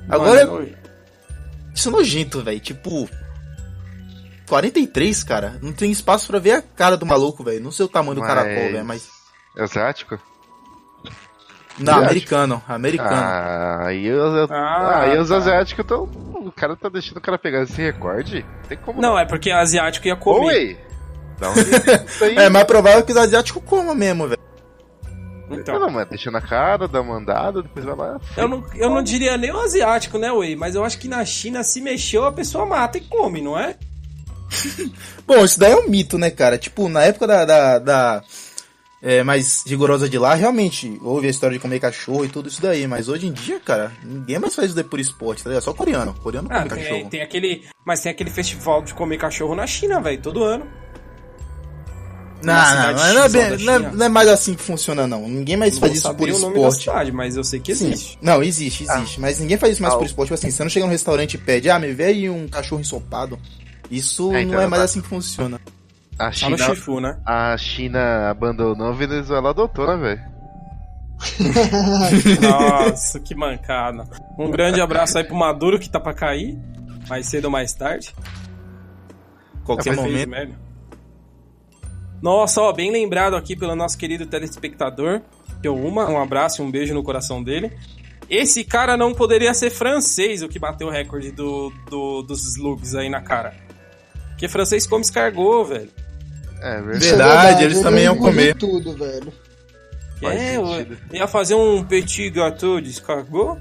Agora, Mano, isso é nojento, velho. Tipo, 43, cara. Não tem espaço pra ver a cara do maluco, velho. Não sei o tamanho do Mas- caracol, velho, mas. Asiático? Não, Asiático? americano, americano. Ah, aí os, Ah, aí os tá. asiáticos tão. O cara tá deixando o cara pegar esse recorde? Tem como. Não, é porque asiático ia comer. Oi! Aí. É mais provável que os asiáticos comam mesmo, velho. Então. Não, mas deixa na cara, dá uma andada, depois vai lá. Eu não, eu não diria nem o asiático, né, Way? Mas eu acho que na China, se mexeu, a pessoa mata e come, não é? Bom, isso daí é um mito, né, cara? Tipo, na época da, da, da, é, mais rigorosa de lá, realmente houve a história de comer cachorro e tudo isso daí. Mas hoje em dia, cara, ninguém mais faz isso daí por esporte, tá ligado? Só coreano. Coreano Ah, come tem, cachorro. tem aquele. Mas tem aquele festival de comer cachorro na China, velho, todo ano. Não, não, cidade não, é bem- não é- não é mais assim que funciona, não. Ninguém mais Não faz isso por o nome da esporte. cidade, mas eu sei que Sim. existe. Não, existe, existe. Mas ninguém faz isso mais Ah, por esporte. Tipo assim, você não chega no restaurante e pede, ah, me vê aí um cachorro ensopado. Isso É, então, não é mais mas- assim que funciona. A Só no China, Shifu, né? a China abandonou, a Venezuela adotou, né, velho? Nossa, que mancada. Um grande abraço aí pro Maduro que tá pra cair. Mais cedo ou mais tarde. Qualquer Fez momento. Nossa, ó, bem lembrado aqui pelo nosso querido telespectador. Que uma, um abraço e um beijo no coração dele. Esse cara não poderia ser francês, o que bateu o recorde do, do- dos slugs aí na cara. Porque francês come escargot, velho. É Isso verdade. é Verdade, eles ele também iam comer. tudo, velho. Faz é, sentido. eu ia fazer um petit gâteau de escargot.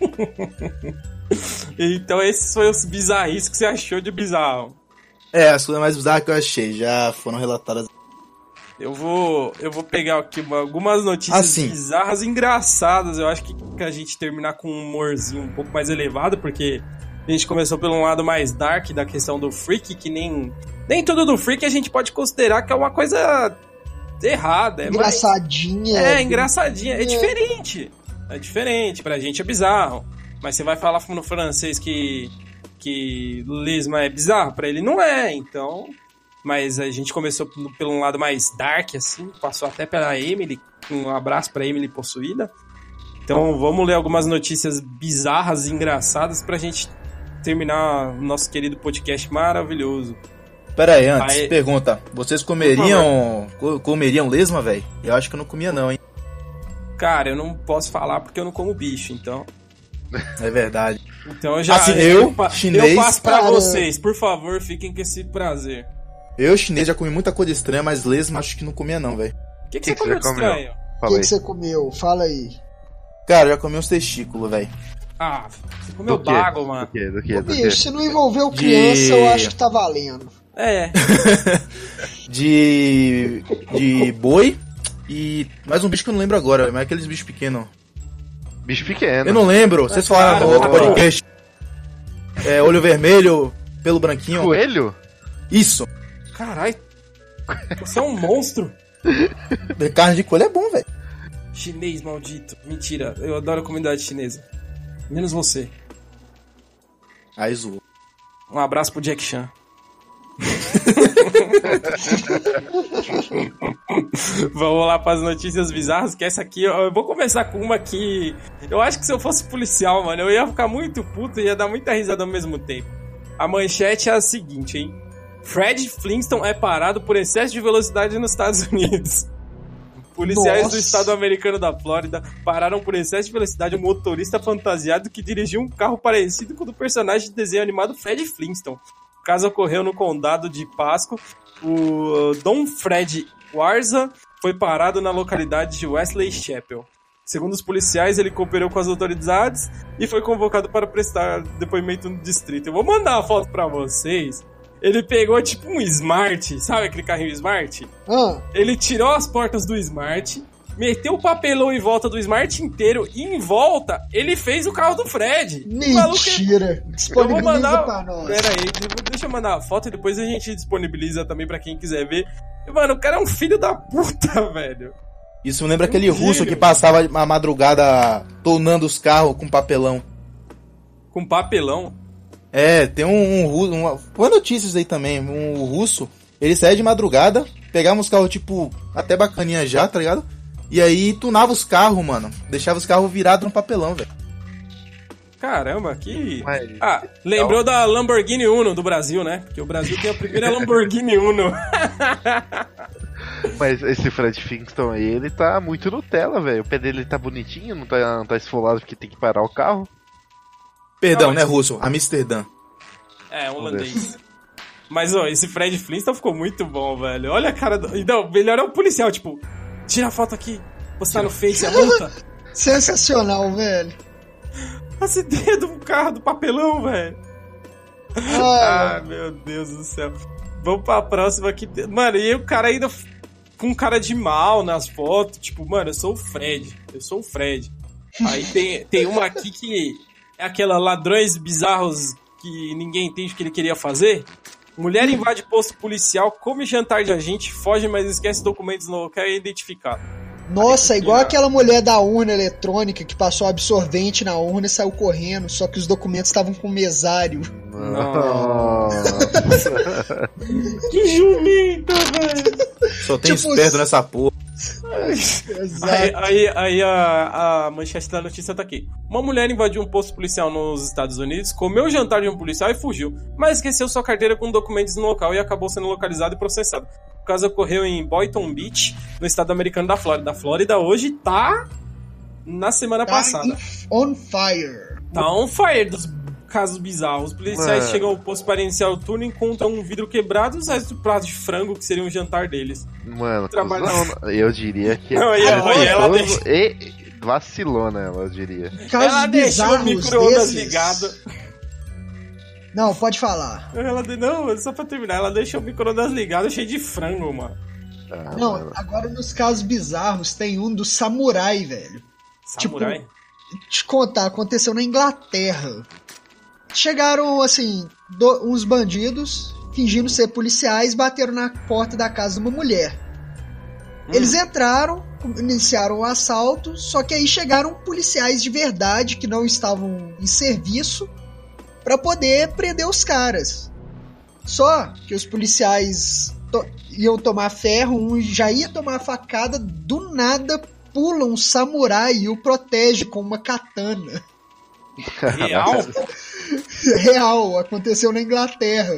então esses foram os bizarrices que você achou de bizarro. É, as coisas mais bizarras que eu achei já foram relatadas. Eu vou, eu vou pegar aqui uma- algumas notícias Assim. bizarras, engraçadas. Eu acho que, que a gente terminar com um humorzinho um pouco mais elevado, porque a gente começou pelo lado mais dark da questão do freak, que nem nem tudo do freak a gente pode considerar que é uma coisa errada, é mais- Engraçadinha. é, engraçadinha. É É. diferente. É diferente. Pra gente é bizarro. Mas você vai falar no francês que, que lesma é bizarro? Pra ele não é, então. Mas a gente começou pelo, pelo um lado mais dark, assim. Passou até pela Emily. Um abraço pra Emily possuída. Então vamos ler algumas notícias bizarras e engraçadas pra gente terminar o nosso querido podcast maravilhoso. Pera aí, antes, Aí- pergunta. Vocês comeriam. co- comeriam lesma, velho? Eu acho que eu não comia, não, hein? Cara, eu não posso falar porque eu não como bicho, então. É verdade. Então eu já. Assim, eu, pa- chinês- eu passo pra Cara, vocês, por favor, fiquem com esse prazer. Eu, chinês, já comi muita coisa estranha, mas lesma acho que não comia, não, velho. O que, que, Que você que comeu você de comeu? estranho? O que, que você comeu? Fala aí. Cara, eu já comi uns testículos, velho. Ah, você comeu Do quê? bago, Do mano. quê? Do quê? Do quê? Bicho, se não envolveu De- criança, eu acho que tá valendo. É. De. de boi. E. Mais um bicho que eu não lembro agora, mas é aqueles bichos pequenos. Bicho pequeno. Eu não lembro, vocês falaram no outro podcast. É, olho vermelho, pelo branquinho. Coelho? Isso. Caralho. Você é um monstro. Carne de coelho é bom, velho. Chinês maldito. Mentira, eu adoro a comunidade chinesa. Menos você. Aí zoou. Um abraço pro Jack Chan. Vamos lá para as notícias bizarras, que essa aqui, eu vou começar com uma que eu acho que se eu fosse policial, mano, eu ia ficar muito puto e ia dar muita risada ao mesmo tempo. A manchete é a seguinte, hein? Fred Flintstone é parado por excesso de velocidade nos Estados Unidos. Policiais Nossa. do estado americano da Flórida pararam por excesso de velocidade um motorista fantasiado que dirigiu um carro parecido com o do personagem de desenho animado Fred Flintstone. O caso ocorreu no condado de Pasco. O uh, Dom Fred Warza foi parado na localidade de Wesley Chapel. Segundo os policiais, ele cooperou com as autoridades e foi convocado para prestar depoimento no distrito. Eu vou mandar uma foto pra vocês. Ele pegou tipo um Smart, sabe aquele carrinho Smart? Ah, Ele tirou as portas do Smart, meteu o papelão em volta do Smart inteiro e em volta ele fez o carro do Fred. Maluco é- mentira. Eu vou mandar. pra nós. Pera aí, deixa eu mandar a foto e depois a gente disponibiliza também pra quem quiser ver. E, Mano, o cara é um filho da puta, velho. Isso me lembra aquele Filho. russo que passava a madrugada tonando os carros com papelão. Com papelão. É, tem um, um russo. Uma, foi notícias aí também. Um russo, ele saía de madrugada, pegava uns carros, tipo, até bacaninha já, tá ligado? E aí tunava os carros, mano. Deixava os carros virados no papelão, velho. Caramba, que. Mas- Ah, lembrou da Lamborghini Uno do Brasil, né? Porque o Brasil tem a primeira Lamborghini Uno. Mas esse Fred Flintstone aí, ele tá muito Nutella, velho. O pé dele tá bonitinho, não tá, não tá esfolado porque tem que parar o carro. Perdão, Não, né, russo? Amsterdã. É, holandês. Mas, ó, esse Fred Flintstone ficou muito bom, velho. Olha a cara do. Não, melhor é o policial, tipo, tira a foto aqui, postar no Face a multa. Sensacional, velho. As ideias do carro, do papelão, velho. Ah, Ah, meu Deus do céu. Vamos pra próxima aqui. Mano, e o cara ainda com cara de mal nas fotos. Tipo, mano, eu sou o Fred. Eu sou o Fred. Aí tem, tem uma aqui que é aquela ladrões bizarros que ninguém entende o que ele queria fazer. Mulher invade posto policial, come jantar de agente, foge, mas esquece documentos no local e é identificado. nossa, igual aquela mulher da urna eletrônica que passou absorvente na urna e saiu correndo, só que os documentos estavam com mesário. Nossa. Que jumenta, velho! Só tem Tipo, esperto nessa porra. Exato. Aí, aí, aí a, a manchete da notícia tá aqui. Uma mulher invadiu um posto policial nos Estados Unidos, comeu o jantar de um policial e fugiu, mas esqueceu sua carteira com documentos no local e acabou sendo localizado e processado. O caso ocorreu em Boynton Beach, no estado americano da Flórida. A Flórida hoje tá na semana Tá passada. on fire. Tá on fire dos casos bizarros. Os policiais Mano. chegam ao posto para iniciar o turno e encontram um vidro quebrado e os restos do prato de frango, que seria um jantar deles. Mano, Trabalho- não, eu diria que Não, e ela- é e ela gostoso e vacilona, ela eu diria. Casos Ela deixou o micro-ondas ligado. Não, pode falar. Ela de... Não, só pra terminar, ela deixou o micro-ondas ligado cheio de frango, mano. Ah, Não, mano. agora nos casos bizarros tem um do samurai, velho. Samurai? Te contar, aconteceu na Inglaterra. Chegaram, assim, do- uns bandidos, fingindo ser policiais, bateram na porta da casa de uma mulher. Eles entraram, iniciaram o assalto, só que aí chegaram policiais de verdade que não estavam em serviço para poder prender os caras. Só que os policiais to- iam tomar ferro, um já ia tomar facada, do nada pula um samurai e o protege com uma katana. Real? Real, aconteceu na Inglaterra.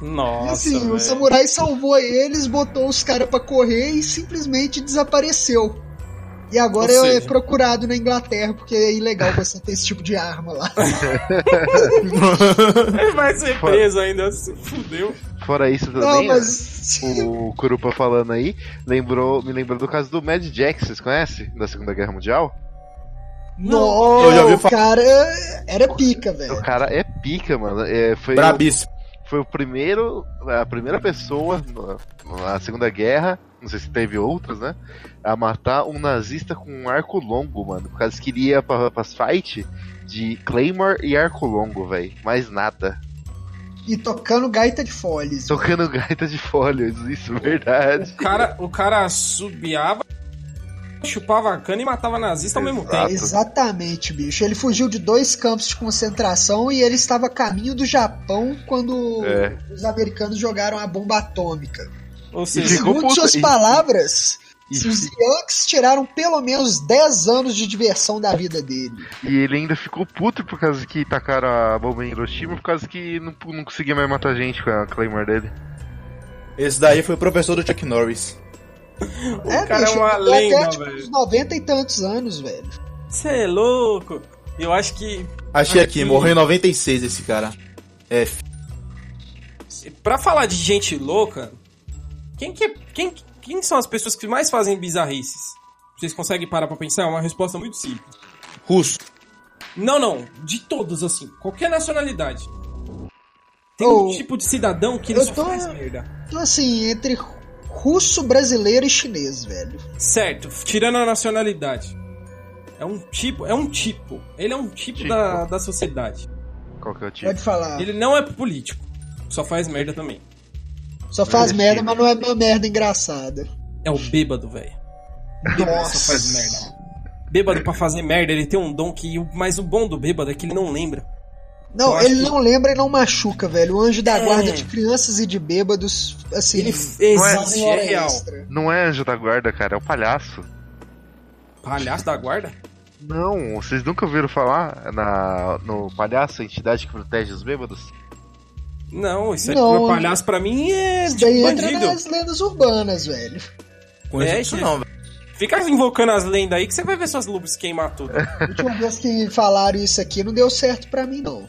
E Nossa, assim, velho. o samurai salvou eles, botou os caras pra correr e simplesmente desapareceu. E agora Ou é seja- procurado na Inglaterra, porque é ilegal você ter esse tipo de arma lá. Ele vai ser preso ainda, se fudeu. Fora isso Não, também, mas. o Kurupa falando aí, lembrou, me lembrou do caso do Mad Jack, vocês conhecem? Da Segunda Guerra Mundial? Não, Eu já ouvi o cara era pica, O velho. cara é pica, mano. É, foi, Brabíssimo. foi o primeiro, a primeira pessoa na, na Segunda Guerra, não sei se teve outras, né? A matar um nazista com um arco longo, mano. Por causa que ele ia pra, pras fight de Claymore e arco longo, velho. Mais nada. E tocando gaita de foles. Tocando gaita de folhas, isso, verdade. O cara, o cara subiava, chupava a cana e matava nazista ao mesmo Exato. tempo. Exatamente, bicho. Ele fugiu de dois campos de concentração e ele estava a caminho do Japão quando É. os americanos jogaram a bomba atômica. Ou seja, Segundo puto- suas palavras, e- os Yankees tiraram pelo menos 10 anos de diversão da vida dele. E ele ainda ficou puto por causa que tacaram a bomba em Hiroshima, por causa que não, não conseguia mais matar gente com a Claymore dele. Esse daí foi o professor do Chuck Norris. O cara é uma lenda, até, tipo, velho. uns 90 e tantos anos, velho. Você é louco. Eu acho que Achei aqui, Aqui. morreu em 96 esse cara. É, F. Pra falar de gente louca, quem que é, quem, quem são as pessoas que mais fazem bizarrices? Vocês conseguem parar pra pensar? É uma resposta muito simples. russo. Não, não. De todos, assim. Qualquer nacionalidade. Tem Oh, um tipo de cidadão que ele eu só tô- faz merda. Então, assim, entre russo, brasileiro e chinês, velho. Certo, tirando a nacionalidade. É um tipo, é um tipo. Ele é um tipo, Tipo. Da, da sociedade. Qual que é o tipo? Pode falar. Ele não é político. Só faz merda também. Só faz é merda, chique. mas não é uma merda engraçada. É o bêbado, velho. Bêbado só faz merda. Bêbado pra fazer merda, ele tem um dom que. Mas o bom do bêbado é que ele não lembra. Eu Não, acho ele que- não lembra e não machuca, velho. O anjo da É. guarda de crianças e de bêbados, assim, Ele fazem existe, hora é real. extra. Não é anjo da guarda, cara, é o palhaço. Palhaço da guarda? Não, vocês nunca ouviram falar na, no palhaço, a entidade que protege os bêbados? Não, isso é Não, palhaço pra mim é Isso tipo daí entra bandido. nas lendas urbanas, velho. Conheço É, isso que- não, velho. Fica invocando as lendas aí que você vai ver suas luzes queimar tudo. A última vez que falaram isso aqui não deu certo pra mim, não.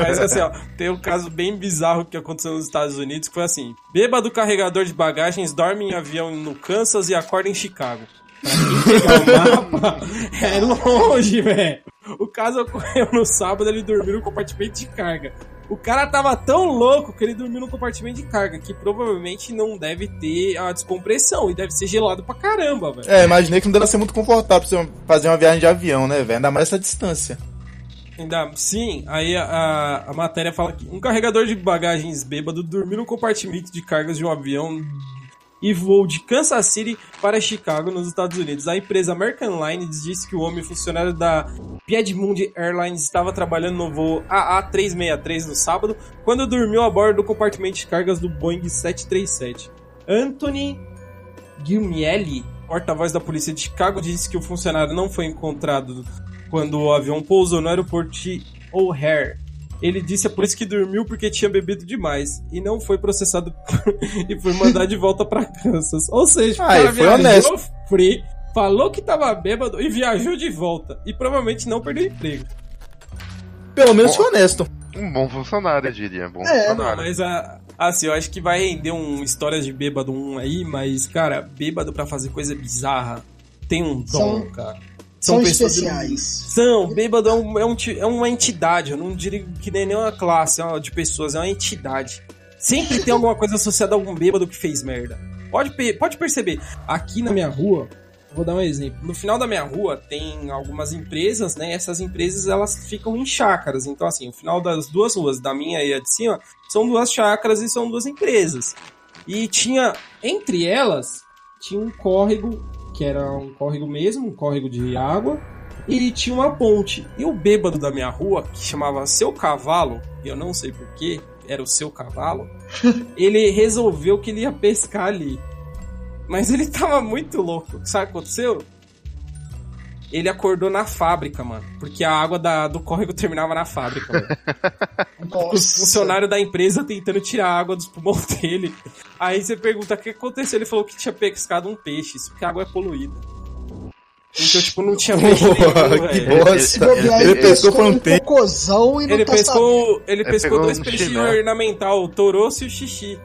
Mas assim, ó, tem um caso bem bizarro que aconteceu nos Estados Unidos, que foi assim: bêbado carregador de bagagens dorme em avião no Kansas e acorda em Chicago. Pra quem pegar o mapa, é longe, velho. O caso ocorreu no sábado, ele dormiu no compartimento de carga. O cara tava tão louco que ele dormiu no compartimento de carga, que provavelmente não deve ter a descompressão e deve ser gelado pra caramba, velho. É, imaginei que não deve ser muito confortável pra você fazer uma viagem de avião, né, velho? Ainda mais essa distância. Ainda, sim, aí a, a, a matéria fala que um carregador de bagagens bêbado dormiu no compartimento de cargas de um avião e voou de Kansas City para Chicago, nos Estados Unidos. A empresa American Airlines disse que o homem funcionário da Piedmont Airlines estava trabalhando no voo AA363 no sábado, quando dormiu a bordo do compartimento de cargas do Boeing 737. Anthony Gilmieli, porta-voz da polícia de Chicago, disse que o funcionário não foi encontrado quando o avião pousou no aeroporto de O'Hare. Ele disse a polícia que dormiu porque tinha bebido demais e não foi processado e foi mandado de volta para Kansas. Ou seja, o Ah, ele foi honesto. free, falou que tava bêbado e viajou de volta. E provavelmente não perdeu emprego. Pelo menos foi honesto. Um bom funcionário, eu diria. Bom É, Não, funcionário. mas a, assim, eu acho que vai render um histórias de bêbado um aí, mas, cara, bêbado pra fazer coisa bizarra tem um dom, São- cara. São pessoas- especiais. São, bêbado é, um- é, um é uma entidade, eu não diria que nem nenhuma classe é uma- de pessoas, é uma entidade. Sempre tem alguma coisa associada a algum bêbado que fez merda. Pode, pode perceber, aqui na minha rua, vou dar um exemplo. No final da minha rua tem algumas empresas, né? Essas empresas elas ficam em chácaras. Então, assim, o final das duas ruas, da minha e a de cima, são duas chácaras e são duas empresas. E tinha, entre elas, tinha um córrego, que era um córrego mesmo, um córrego de água, e tinha uma ponte. E o bêbado da minha rua, que chamava Seu Cavalo, e eu não sei porquê, era o Seu Cavalo, ele resolveu que ele ia pescar ali. Mas ele tava muito louco. Sabe o que aconteceu? Ele acordou na fábrica, mano. Porque a água da- do córrego terminava na fábrica, mano. Os Nossa. funcionários da empresa tentando tirar a água dos pulmões dele. Aí você pergunta o que aconteceu. Ele falou que tinha pescado um peixe, isso porque a água é poluída. Então, tipo, não tinha peixe nenhum, que velho. bosta. Ele pescou por um tempo. cocôzão e não Ele tá sabendo. pescou, ele pescou dois um peixinhos ornamental, o toroço e o xixi.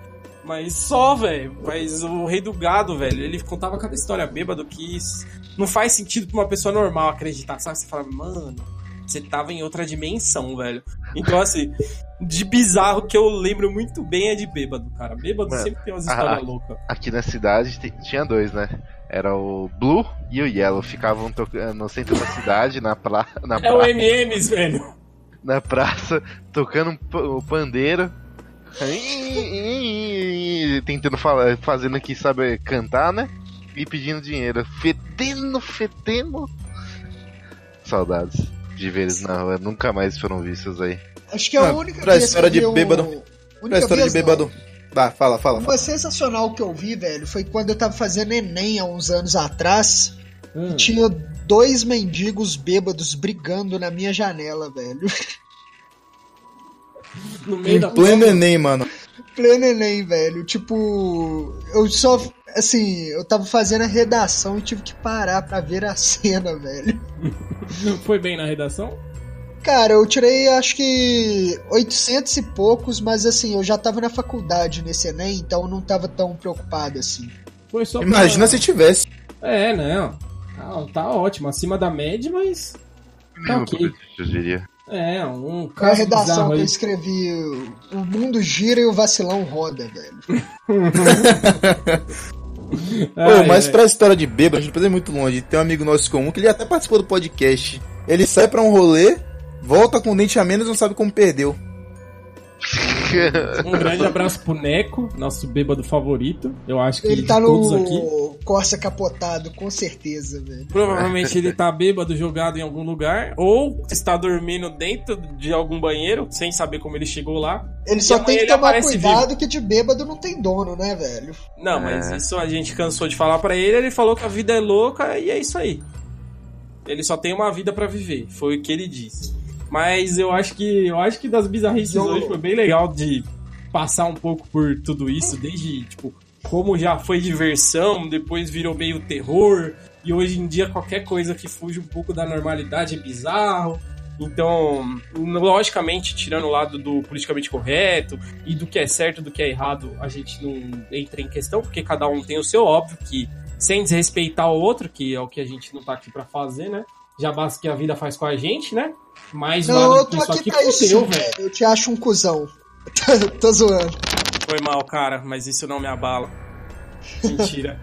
Mas só, velho. Mas o rei do gado, velho, ele contava cada história bêbado que isso não faz sentido pra uma pessoa normal acreditar, sabe? Você fala, mano, você tava em outra dimensão, velho. Então, assim, de bizarro que eu lembro muito bem é de bêbado, cara. Bêbado Mano, sempre tem umas histórias loucas. Aqui na cidade tinha dois, né? Era o Blue e o Yellow. Ficavam tocando no centro da cidade, na, na, É o. MMs, velho. na praça, tocando o pandeiro. Tentando falar, fazendo aqui, sabe, cantar, né? E pedindo dinheiro. Fedendo, fedendo. Saudades de ver eles na rua. Nunca mais foram vistos aí. Acho que é a Ah, única pra vez história que eu de vi um- bêbado. única Pra história de vez, não. bêbado. Tá, fala, fala. fala. Uma sensacional que eu vi, velho, foi quando eu tava fazendo Enem há uns anos atrás. Hum. Tinha dois mendigos bêbados brigando na minha janela, velho. No meio da Em pleno Enem, mano. Pleno Enem, velho. Tipo, eu só. Assim, eu tava fazendo a redação e tive que parar pra ver a cena, velho. Foi bem na redação? Cara, eu tirei acho que 800 e poucos, mas assim, eu já tava na faculdade nesse Enem, então eu não tava tão preocupado assim. Foi só Imagina pra... se tivesse. É, não. Ah, tá ótimo, acima da média, mas. Tá Mínimo ok. Eu diria. É, um Com a redação que eu escrevi, o mundo gira e o vacilão roda, velho. Pô, mas ai. pra história de bêbado, a gente não precisa ir muito longe. Tem um amigo nosso comum que ele até participou do podcast. Ele sai pra um rolê, volta com o dente a menos e não sabe como perdeu. Um grande abraço pro Neco, nosso bêbado favorito. Eu acho que Ele de tá todos aqui. Corsa capotado, com certeza, velho. Provavelmente ele tá bêbado jogado em algum lugar. Ou está dormindo dentro de algum banheiro, sem saber como ele chegou lá. Ele só tem que tomar cuidado que de bêbado não tem dono, né, velho? Não, mas É. isso a gente cansou de falar pra ele. Ele falou que a vida é louca e é isso aí. Ele só tem uma vida pra viver. Foi o que ele disse. Mas eu acho que eu acho que das bizarrices Eu- hoje foi bem legal de passar um pouco por tudo isso, desde tipo como já foi diversão, depois virou meio terror e hoje em dia qualquer coisa que fuge um pouco da normalidade é bizarro. Então, logicamente, tirando o lado do politicamente correto e do que é certo, do que é errado, a gente não entra em questão, porque cada um tem o seu óbvio, que sem desrespeitar o outro, que é o que a gente não tá aqui pra fazer, né? Já basta que a vida faz com a gente, né? Mais Não, lado eu tô isso aqui aqui pra isso, velho. Eu te acho um cuzão. tô zoando. Foi mal, cara, mas isso não me abala. Mentira.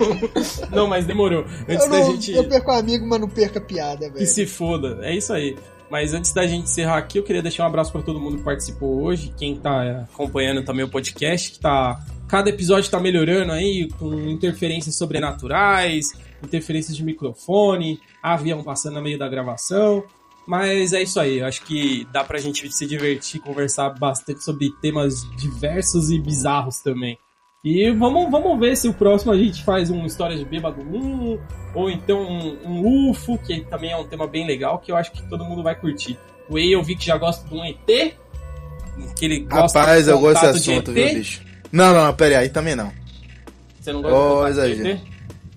não, mas demorou. Antes Eu, da não, gente. eu perco amigo, mas não perca piada, Que velho. se foda, é isso aí. Mas antes da gente encerrar aqui, eu queria deixar um abraço pra todo mundo que participou hoje, quem tá acompanhando também o podcast, que tá cada episódio tá melhorando aí, com interferências sobrenaturais, interferências de microfone, avião passando no meio da gravação. Mas é isso aí, eu acho que dá pra gente se divertir, conversar bastante sobre temas diversos e bizarros também. E vamos, vamos ver se o próximo a gente faz um História de Bêbado 1, ou então um, um UFO, que também é um tema bem legal, que eu acho que todo mundo vai curtir. O Ei eu vi que já gosta de um ET, que ele gosta Rapaz, de eu gosto desse de assunto, ET. viu, bicho? Não, não, não, pera aí, aí também não. Você não gosta Oh, de de. ET?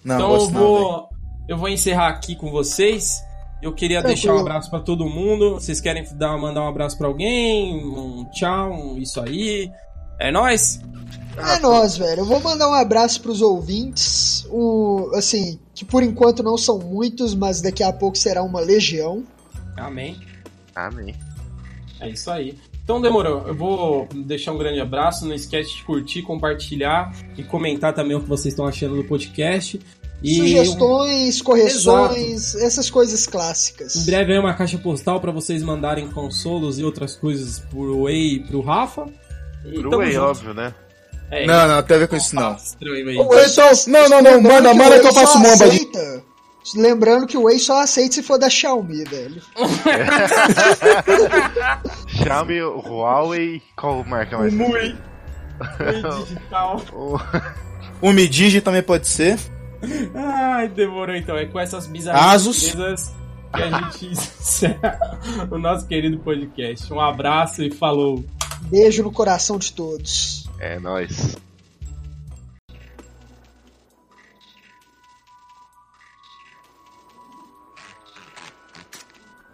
Não, então eu gosto não, vou, eu vou encerrar aqui com vocês. Eu queria Tranquilo. deixar um abraço pra todo mundo. Vocês querem dar, mandar um abraço pra alguém? Um tchau, um isso aí. É nóis? É nós, velho. Eu vou mandar um abraço pros ouvintes. O, assim, que por enquanto não são muitos, mas daqui a pouco será uma legião. Amém. Amém. É isso aí. Então demorou. Eu vou deixar um grande abraço. Não esquece de curtir, compartilhar e comentar também o que vocês estão achando do podcast. E Sugestões, correções, essas coisas clássicas. em breve aí uma caixa postal para vocês mandarem consolos e outras coisas pro Way e pro Rafa. E Pro Way, junto. óbvio, né? É, Não, não, tem a ver com isso não. Estranho aí. O Way só- Não, não, não, manda, manda que eu faço de. aceita- Lembrando que o Way só aceita se for da Xiaomi, velho. Xiaomi, Huawei, qual marca mais? Mui. Mui digital. Midigi também pode ser. Ai, demorou então. É com essas bizarras que a gente encerra o nosso querido podcast. Um abraço e falou. Beijo no coração de todos. É nóis.